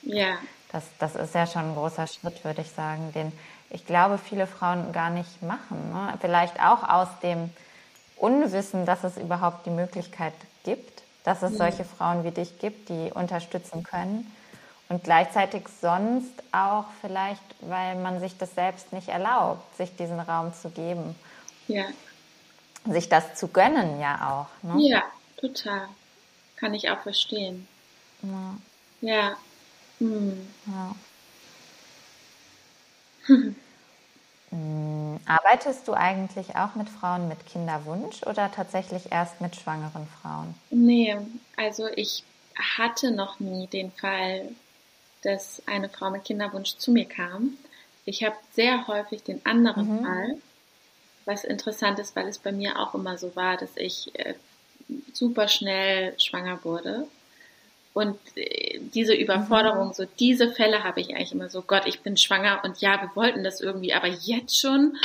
Ja. Das, das ist ja schon ein großer Schritt, würde ich sagen, den ich glaube, viele Frauen gar nicht machen. Ne? Vielleicht auch aus dem Unwissen, dass es überhaupt die Möglichkeit gibt, dass es ja. solche Frauen wie dich gibt, die unterstützen können und gleichzeitig sonst auch vielleicht, weil man sich das selbst nicht erlaubt, sich diesen Raum zu geben. Ja. Sich das zu gönnen ja auch. Ne? Ja, total. Kann ich auch verstehen. Ja. Ja. Hm. ja. Hm, arbeitest du eigentlich auch mit Frauen mit Kinderwunsch oder tatsächlich erst mit schwangeren Frauen? Nee, also ich hatte noch nie den Fall, dass eine Frau mit Kinderwunsch zu mir kam. Ich habe sehr häufig den anderen mhm. Fall, was interessant ist, weil es bei mir auch immer so war, dass ich äh, super schnell schwanger wurde. Und äh, diese Überforderung, mhm. so diese Fälle habe ich eigentlich immer so, Gott, ich bin schwanger und ja, wir wollten das irgendwie, aber jetzt schon,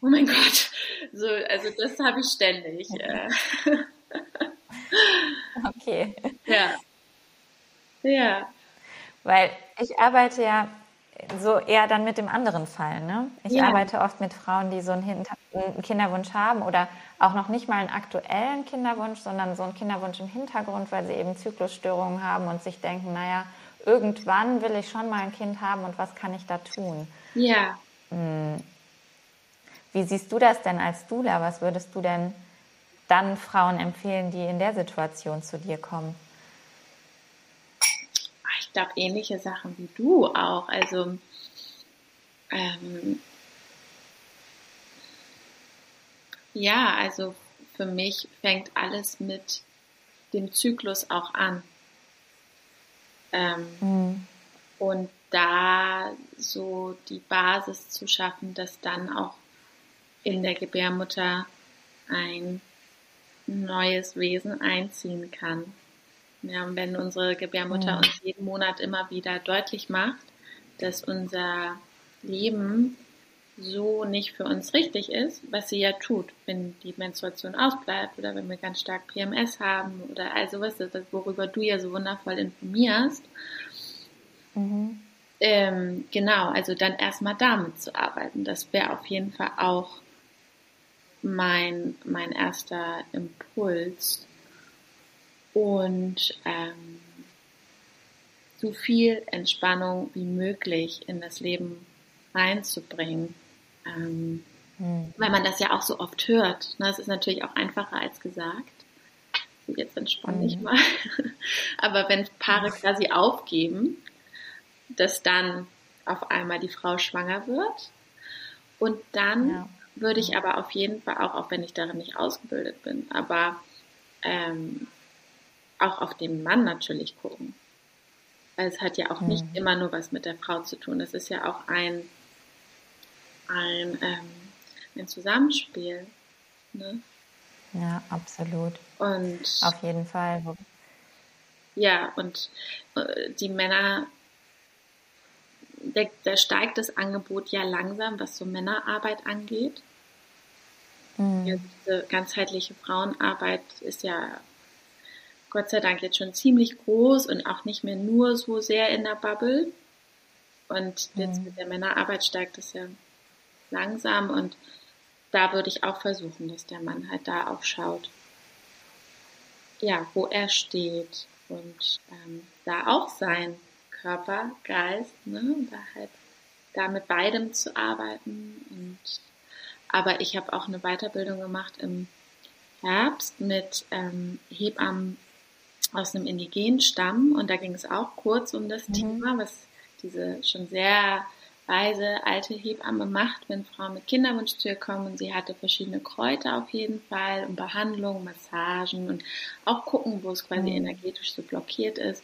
oh mein Gott. So, also das habe ich ständig. Äh. Okay. Ja. Ja. Weil ich arbeite ja so eher dann mit dem anderen Fall. Ne? Ich ja. arbeite oft mit Frauen, die so einen, einen Kinderwunsch haben oder auch noch nicht mal einen aktuellen Kinderwunsch, sondern so einen Kinderwunsch im Hintergrund, weil sie eben Zyklusstörungen haben und sich denken, naja, irgendwann will ich schon mal ein Kind haben und was kann ich da tun? Ja. Hm. Wie siehst du das denn als Dula? Was würdest du denn dann Frauen empfehlen, die in der Situation zu dir kommen? Ich glaube, ähnliche Sachen wie du auch. Also, ähm, ja, also für mich fängt alles mit dem Zyklus auch an. Ähm, mhm. Und da so die Basis zu schaffen, dass dann auch in der Gebärmutter ein neues Wesen einziehen kann. Ja, wenn unsere Gebärmutter mhm. uns jeden Monat immer wieder deutlich macht, dass unser Leben so nicht für uns richtig ist, was sie ja tut, wenn die Menstruation ausbleibt oder wenn wir ganz stark PMS haben oder all sowas, worüber du ja so wundervoll informierst. Mhm. Ähm, genau, also dann erstmal damit zu arbeiten, das wäre auf jeden Fall auch mein, mein erster Impuls. Und ähm, so viel Entspannung wie möglich in das Leben reinzubringen. Ähm, mhm. Weil man das ja auch so oft hört. Ne? Das ist natürlich auch einfacher als gesagt. Jetzt entspann dich mhm. mal. Aber wenn Paare quasi aufgeben, dass dann auf einmal die Frau schwanger wird und dann ja würde ich aber auf jeden Fall auch, auch wenn ich darin nicht ausgebildet bin, aber ähm, auch auf den Mann natürlich gucken. Weil es hat ja auch mhm. nicht immer nur was mit der Frau zu tun. Es ist ja auch ein, ein, ähm, ein Zusammenspiel. Ne? Ja, absolut. Und auf jeden Fall. Ja, und äh, die Männer da, da steigt das Angebot ja langsam, was so Männerarbeit angeht. Mhm. Ja, diese ganzheitliche Frauenarbeit ist ja Gott sei Dank jetzt schon ziemlich groß und auch nicht mehr nur so sehr in der Bubble. Und jetzt mhm. mit der Männerarbeit steigt es ja langsam und da würde ich auch versuchen, dass der Mann halt da auch schaut, ja, wo er steht und ähm, da auch sein Körper, Geist, ne, da halt da mit beidem zu arbeiten. Und, aber ich habe auch eine Weiterbildung gemacht im Herbst mit ähm, Hebammen aus einem indigenen Stamm und da ging es auch kurz um das mhm. Thema, was diese schon sehr weise alte Hebamme macht, wenn Frauen mit Kinderwunsch zu ihr kommen und sie hatte verschiedene Kräuter auf jeden Fall und Behandlungen, Massagen und auch gucken, wo es quasi mhm. energetisch so blockiert ist.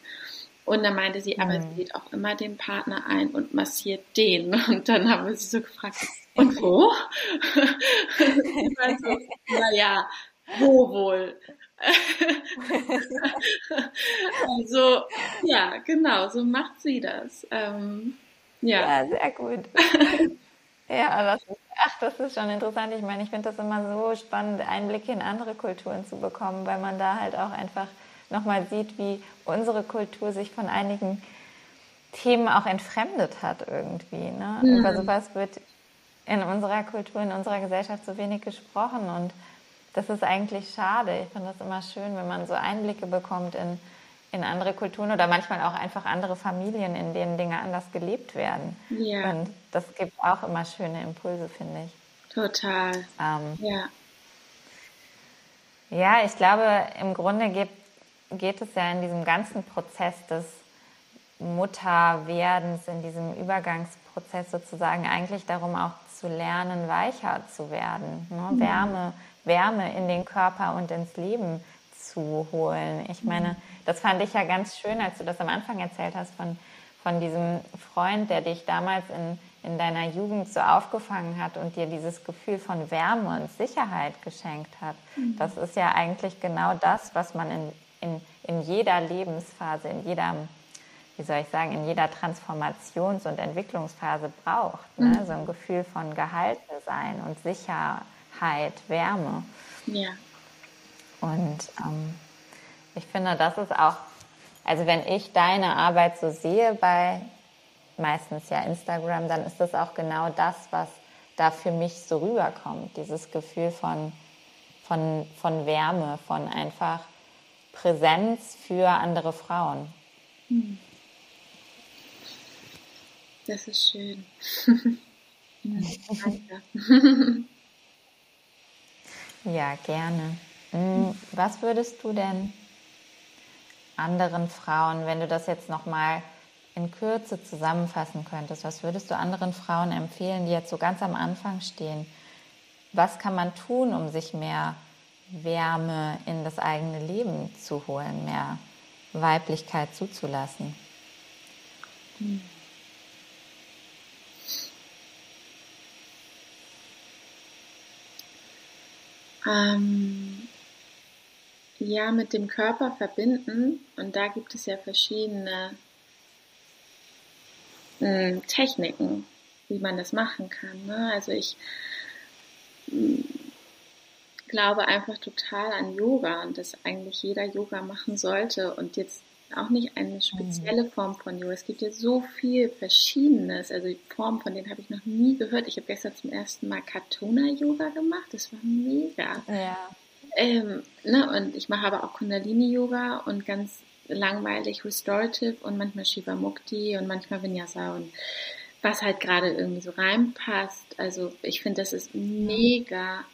Und dann meinte sie, aber mhm. sie lädt auch immer den Partner ein und massiert den. Und dann haben wir sie so gefragt, und wo? so, naja, wo wohl? Also, ja, genau, so macht sie das. Ähm, ja. ja, sehr gut. ja, das ist, ach, das ist schon interessant. Ich meine, ich finde das immer so spannend, Einblicke in andere Kulturen zu bekommen, weil man da halt auch einfach nochmal sieht, wie unsere Kultur sich von einigen Themen auch entfremdet hat irgendwie. Ne? Mhm. Über sowas wird in unserer Kultur, in unserer Gesellschaft so wenig gesprochen und das ist eigentlich schade. Ich finde das immer schön, wenn man so Einblicke bekommt in, in andere Kulturen oder manchmal auch einfach andere Familien, in denen Dinge anders gelebt werden. Ja. Und das gibt auch immer schöne Impulse, finde ich. Total. Ähm, ja. Ja, ich glaube, im Grunde gibt geht es ja in diesem ganzen Prozess des Mutterwerdens, in diesem Übergangsprozess sozusagen eigentlich darum auch zu lernen, weicher zu werden, ne? mhm. Wärme, Wärme in den Körper und ins Leben zu holen. Ich meine, mhm. das fand ich ja ganz schön, als du das am Anfang erzählt hast von, von diesem Freund, der dich damals in, in deiner Jugend so aufgefangen hat und dir dieses Gefühl von Wärme und Sicherheit geschenkt hat. Mhm. Das ist ja eigentlich genau das, was man in, in, in jeder Lebensphase, in jeder, wie soll ich sagen, in jeder Transformations- und Entwicklungsphase braucht. Ne? Mhm. So ein Gefühl von gehalten sein und Sicherheit, Wärme. Ja. Und ähm, ich finde, das ist auch, also wenn ich deine Arbeit so sehe bei meistens ja Instagram, dann ist das auch genau das, was da für mich so rüberkommt. Dieses Gefühl von, von, von Wärme, von einfach Präsenz für andere Frauen. Hm. Das ist schön. Danke. ja, gerne. Hm, was würdest du denn anderen Frauen, wenn du das jetzt nochmal in Kürze zusammenfassen könntest, was würdest du anderen Frauen empfehlen, die jetzt so ganz am Anfang stehen? Was kann man tun, um sich mehr Wärme in das eigene Leben zu holen, mehr Weiblichkeit zuzulassen? Hm. Ähm, ja, mit dem Körper verbinden. Und da gibt es ja verschiedene äh, Techniken, wie man das machen kann. Ne? Also ich mh, mm, glaube einfach total an Yoga und dass eigentlich jeder Yoga machen sollte und jetzt auch nicht eine spezielle mhm. Form von Yoga. Es gibt ja so viel Verschiedenes. Also die Formen, von denen habe ich noch nie gehört. Ich habe gestern zum ersten Mal Katona-Yoga gemacht. Das war mega. Ja. Ähm, ne, und ich mache aber auch Kundalini-Yoga und ganz langweilig Restorative und manchmal Shiva Mukti und manchmal Vinyasa und was halt gerade irgendwie so reinpasst. Also ich finde, das ist mega.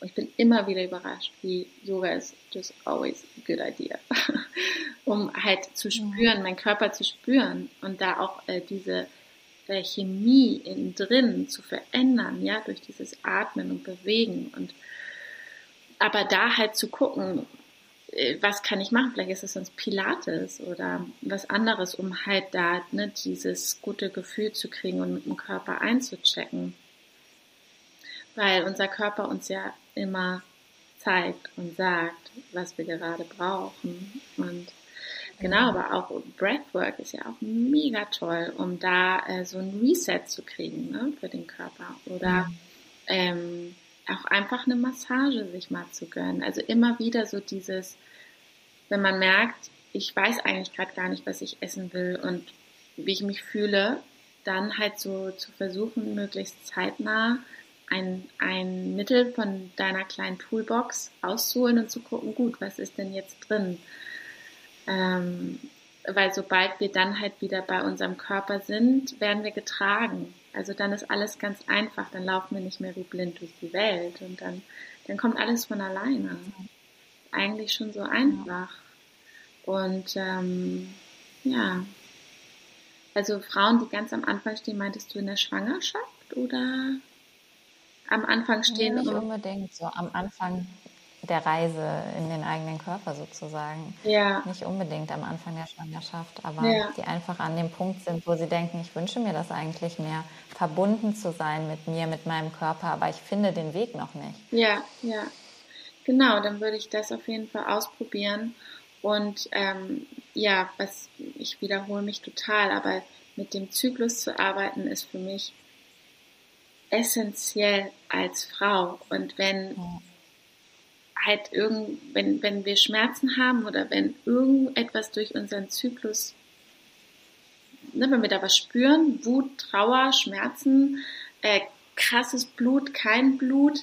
Und ich bin immer wieder überrascht, wie Yoga ist just always a good idea. um halt zu spüren, meinen Körper zu spüren und da auch äh, diese äh, Chemie innen drin zu verändern, ja, durch dieses Atmen und Bewegen und aber da halt zu gucken, äh, was kann ich machen? Vielleicht ist es sonst Pilates oder was anderes, um halt da ne, dieses gute Gefühl zu kriegen und mit dem Körper einzuchecken. Weil unser Körper uns ja immer zeigt und sagt, was wir gerade brauchen. Und genau, aber auch Breathwork ist ja auch mega toll, um da äh, so ein Reset zu kriegen ne, für den Körper. Oder ähm, auch einfach eine Massage sich mal zu gönnen. Also immer wieder so dieses, wenn man merkt, ich weiß eigentlich gerade gar nicht, was ich essen will und wie ich mich fühle, dann halt so zu versuchen, möglichst zeitnah ein, ein Mittel von deiner kleinen Toolbox auszuholen und zu gucken, gut, was ist denn jetzt drin? Ähm, weil sobald wir dann halt wieder bei unserem Körper sind, werden wir getragen. Also dann ist alles ganz einfach, dann laufen wir nicht mehr wie blind durch die Welt und dann, dann kommt alles von alleine. Eigentlich schon so einfach. Und ähm, ja, also Frauen, die ganz am Anfang stehen, meintest du in der Schwangerschaft oder am Anfang stehen? Nee, nicht unbedingt so am Anfang der Reise in den eigenen Körper sozusagen. Ja. Nicht unbedingt am Anfang der Schwangerschaft, aber ja. die einfach an dem Punkt sind, wo sie denken, ich wünsche mir das eigentlich mehr, verbunden zu sein mit mir, mit meinem Körper, aber ich finde den Weg noch nicht. Ja, ja. Genau, dann würde ich das auf jeden Fall ausprobieren. Und ähm, ja, was ich wiederhole mich total, aber mit dem Zyklus zu arbeiten ist für mich essentiell als Frau. Und wenn ja halt irgend, wenn, wenn wir Schmerzen haben oder wenn irgendetwas durch unseren Zyklus, ne, wenn wir da was spüren, Wut, Trauer, Schmerzen, äh, krasses Blut, kein Blut,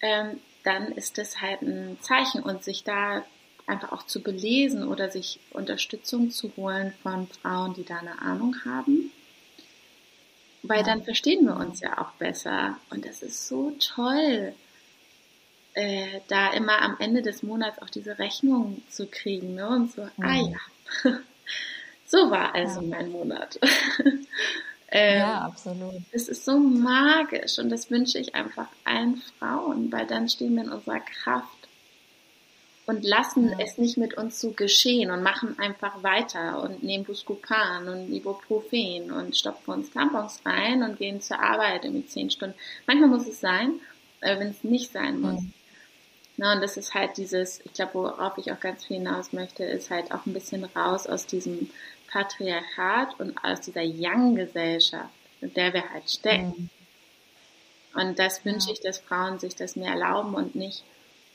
ähm, dann ist das halt ein Zeichen und sich da einfach auch zu belesen oder sich Unterstützung zu holen von Frauen, die da eine Ahnung haben. Weil dann verstehen wir uns ja auch besser. Und das ist so toll äh, da immer am Ende des Monats auch diese Rechnung zu kriegen ne? und so, mhm. ah ja, so war also ja. mein Monat. ähm, ja, absolut. Es ist so magisch und das wünsche ich einfach allen Frauen, weil dann stehen wir in unserer Kraft. Und lassen ja. es nicht mit uns so geschehen und machen einfach weiter und nehmen Buscopan und Ibuprofen und stopfen uns Tampons rein und gehen zur Arbeit irgendwie zehn Stunden. Manchmal muss es sein, äh, wenn es nicht sein muss. Mhm. Na, und das ist halt dieses, ich glaube, worauf ich auch ganz viel hinaus möchte, ist halt auch ein bisschen raus aus diesem Patriarchat und aus dieser Young-Gesellschaft, in der wir halt stecken. Mhm. Und das wünsche ich, dass Frauen sich das mehr erlauben und nicht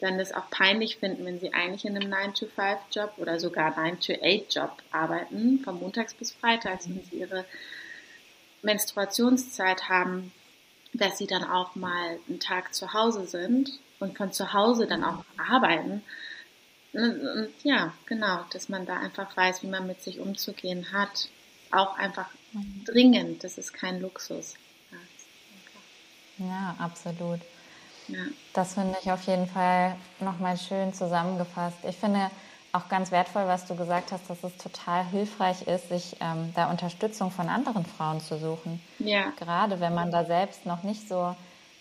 dann das auch peinlich finden, wenn sie eigentlich in einem 9-to-5-Job oder sogar 9-to-8-Job arbeiten, von montags bis freitags, wenn sie ihre Menstruationszeit haben, dass sie dann auch mal einen Tag zu Hause sind und von zu Hause dann auch arbeiten. Und, ja, genau, dass man da einfach weiß, wie man mit sich umzugehen hat. Auch einfach dringend, das ist kein Luxus. Ja, absolut. Ja. Das finde ich auf jeden Fall nochmal schön zusammengefasst. Ich finde auch ganz wertvoll, was du gesagt hast, dass es total hilfreich ist, sich ähm, da Unterstützung von anderen Frauen zu suchen. Ja. Gerade wenn man da selbst noch nicht so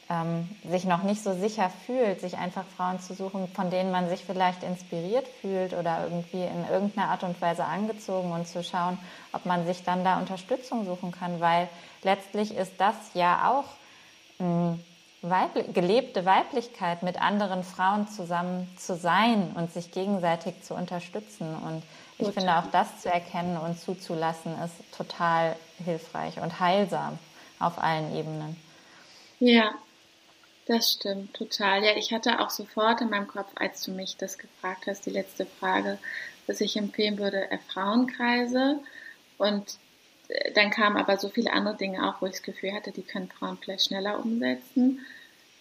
ähm, sich noch nicht so sicher fühlt, sich einfach Frauen zu suchen, von denen man sich vielleicht inspiriert fühlt oder irgendwie in irgendeiner Art und Weise angezogen und zu schauen, ob man sich dann da Unterstützung suchen kann, weil letztlich ist das ja auch mh, Weibli gelebte Weiblichkeit, mit anderen Frauen zusammen zu sein und sich gegenseitig zu unterstützen. Und ich Gut. finde auch das zu erkennen und zuzulassen, ist total hilfreich und heilsam auf allen Ebenen. Ja, das stimmt, total. Ja, ich hatte auch sofort in meinem Kopf, als du mich das gefragt hast, die letzte Frage, dass ich empfehlen würde, Frauenkreise. Und dann kamen aber so viele andere Dinge auch, wo ich das Gefühl hatte, die können Frauen vielleicht schneller umsetzen.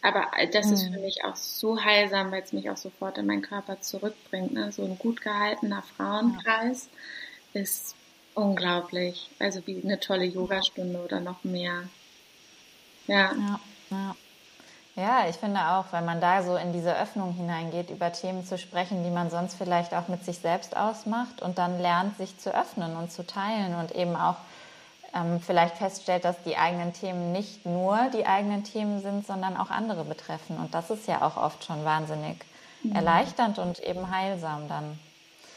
Aber das mhm. ist für mich auch so heilsam, weil es mich auch sofort in meinen Körper zurückbringt. Ne? So ein gut gehaltener Frauenkreis ja. ist unglaublich. Also wie eine tolle Yogastunde oder noch mehr. Ja. ja, ja. Ja, ich finde auch, wenn man da so in diese Öffnung hineingeht, über Themen zu sprechen, die man sonst vielleicht auch mit sich selbst ausmacht und dann lernt, sich zu öffnen und zu teilen und eben auch ähm, vielleicht feststellt, dass die eigenen Themen nicht nur die eigenen Themen sind, sondern auch andere betreffen. Und das ist ja auch oft schon wahnsinnig mhm. erleichternd und eben heilsam dann.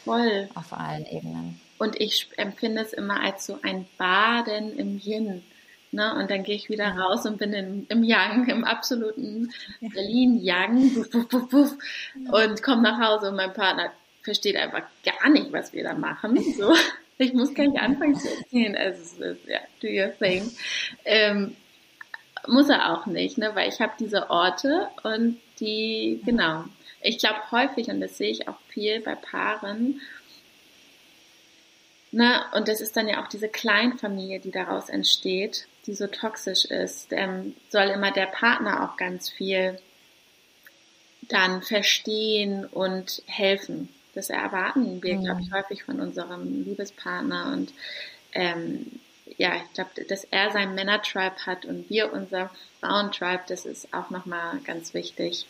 Voll. Auf allen Ebenen. Und ich empfinde es immer als so ein Baden im Yin. Ne? Und dann gehe ich wieder raus und bin in, im Yang, im absoluten Berlin-Yang und komme nach Hause und mein Partner versteht einfach gar nicht, was wir da machen. So. Ich muss gar nicht anfangen zu erzählen. Also, ja, do your thing. Ähm, muss er auch nicht, ne? weil ich habe diese Orte und die, genau. Ich glaube häufig, und das sehe ich auch viel bei Paaren, ne? und das ist dann ja auch diese Kleinfamilie, die daraus entsteht, die so toxisch ist, ähm, soll immer der Partner auch ganz viel dann verstehen und helfen. Das erwarten wir, mhm. glaube ich, häufig von unserem Liebespartner und ähm, ja, ich glaube, dass er sein Männertribe hat und wir unser Frauentribe, das ist auch nochmal ganz wichtig.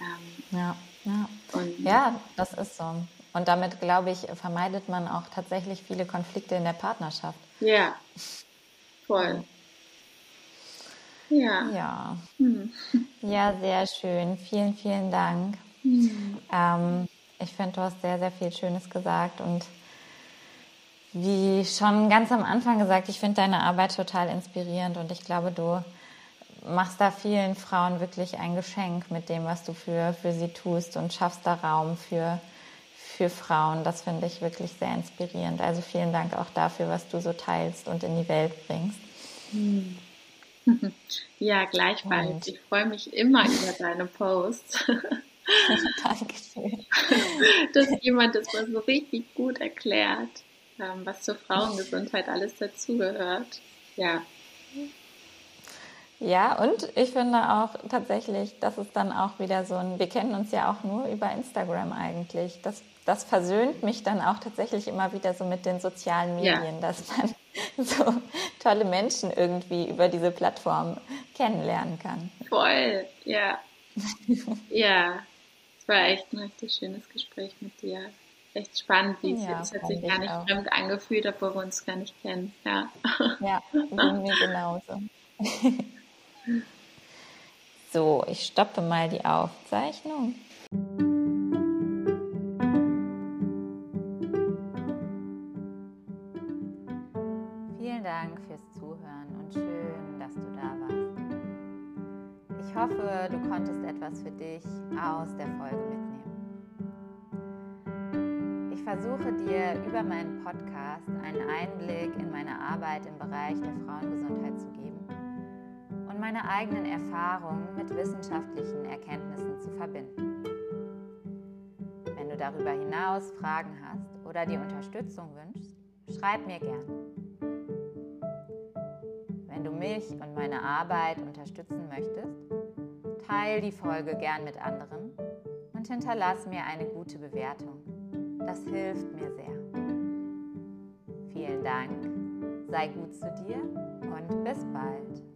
Ähm, ja, ja. Und, ja, das ist so. Und damit, glaube ich, vermeidet man auch tatsächlich viele Konflikte in der Partnerschaft. Ja, voll. Ja. Ja. Hm. ja, sehr schön. Vielen, vielen Dank. Hm. Ähm, ich finde, du hast sehr, sehr viel Schönes gesagt und wie schon ganz am Anfang gesagt, ich finde deine Arbeit total inspirierend und ich glaube, du machst da vielen Frauen wirklich ein Geschenk mit dem, was du für, für sie tust und schaffst da Raum für, für Frauen. Das finde ich wirklich sehr inspirierend. Also vielen Dank auch dafür, was du so teilst und in die Welt bringst. Hm. Ja, gleichfalls. Und ich freue mich immer über deine Posts. Dankeschön. Dass jemand das mal so richtig gut erklärt, ähm, was zur Frauengesundheit alles dazugehört. Ja. Ja, und ich finde auch tatsächlich, das ist dann auch wieder so ein, wir kennen uns ja auch nur über Instagram eigentlich. Das, das versöhnt mich dann auch tatsächlich immer wieder so mit den sozialen Medien, ja. dass man so tolle Menschen irgendwie über diese Plattform kennenlernen kann. Voll, ja. ja, war echt ein richtig schönes Gespräch mit dir. Echt spannend, wie ja, es, es hat sich gar nicht auch. fremd angefühlt, obwohl wir uns gar nicht kennen. Ja, ja mir genauso. so, ich stoppe mal die Aufzeichnung. Hoffe, du konntest etwas für dich aus der Folge mitnehmen. Ich versuche dir über meinen Podcast einen Einblick in meine Arbeit im Bereich der Frauengesundheit zu geben und meine eigenen Erfahrungen mit wissenschaftlichen Erkenntnissen zu verbinden. Wenn du darüber hinaus Fragen hast oder dir Unterstützung wünschst, schreib mir gern. Wenn du mich und meine Arbeit unterstützen möchtest, teile die Folge gern mit anderen und hinterlass mir eine gute Bewertung. Das hilft mir sehr. Vielen Dank, sei gut zu dir und bis bald.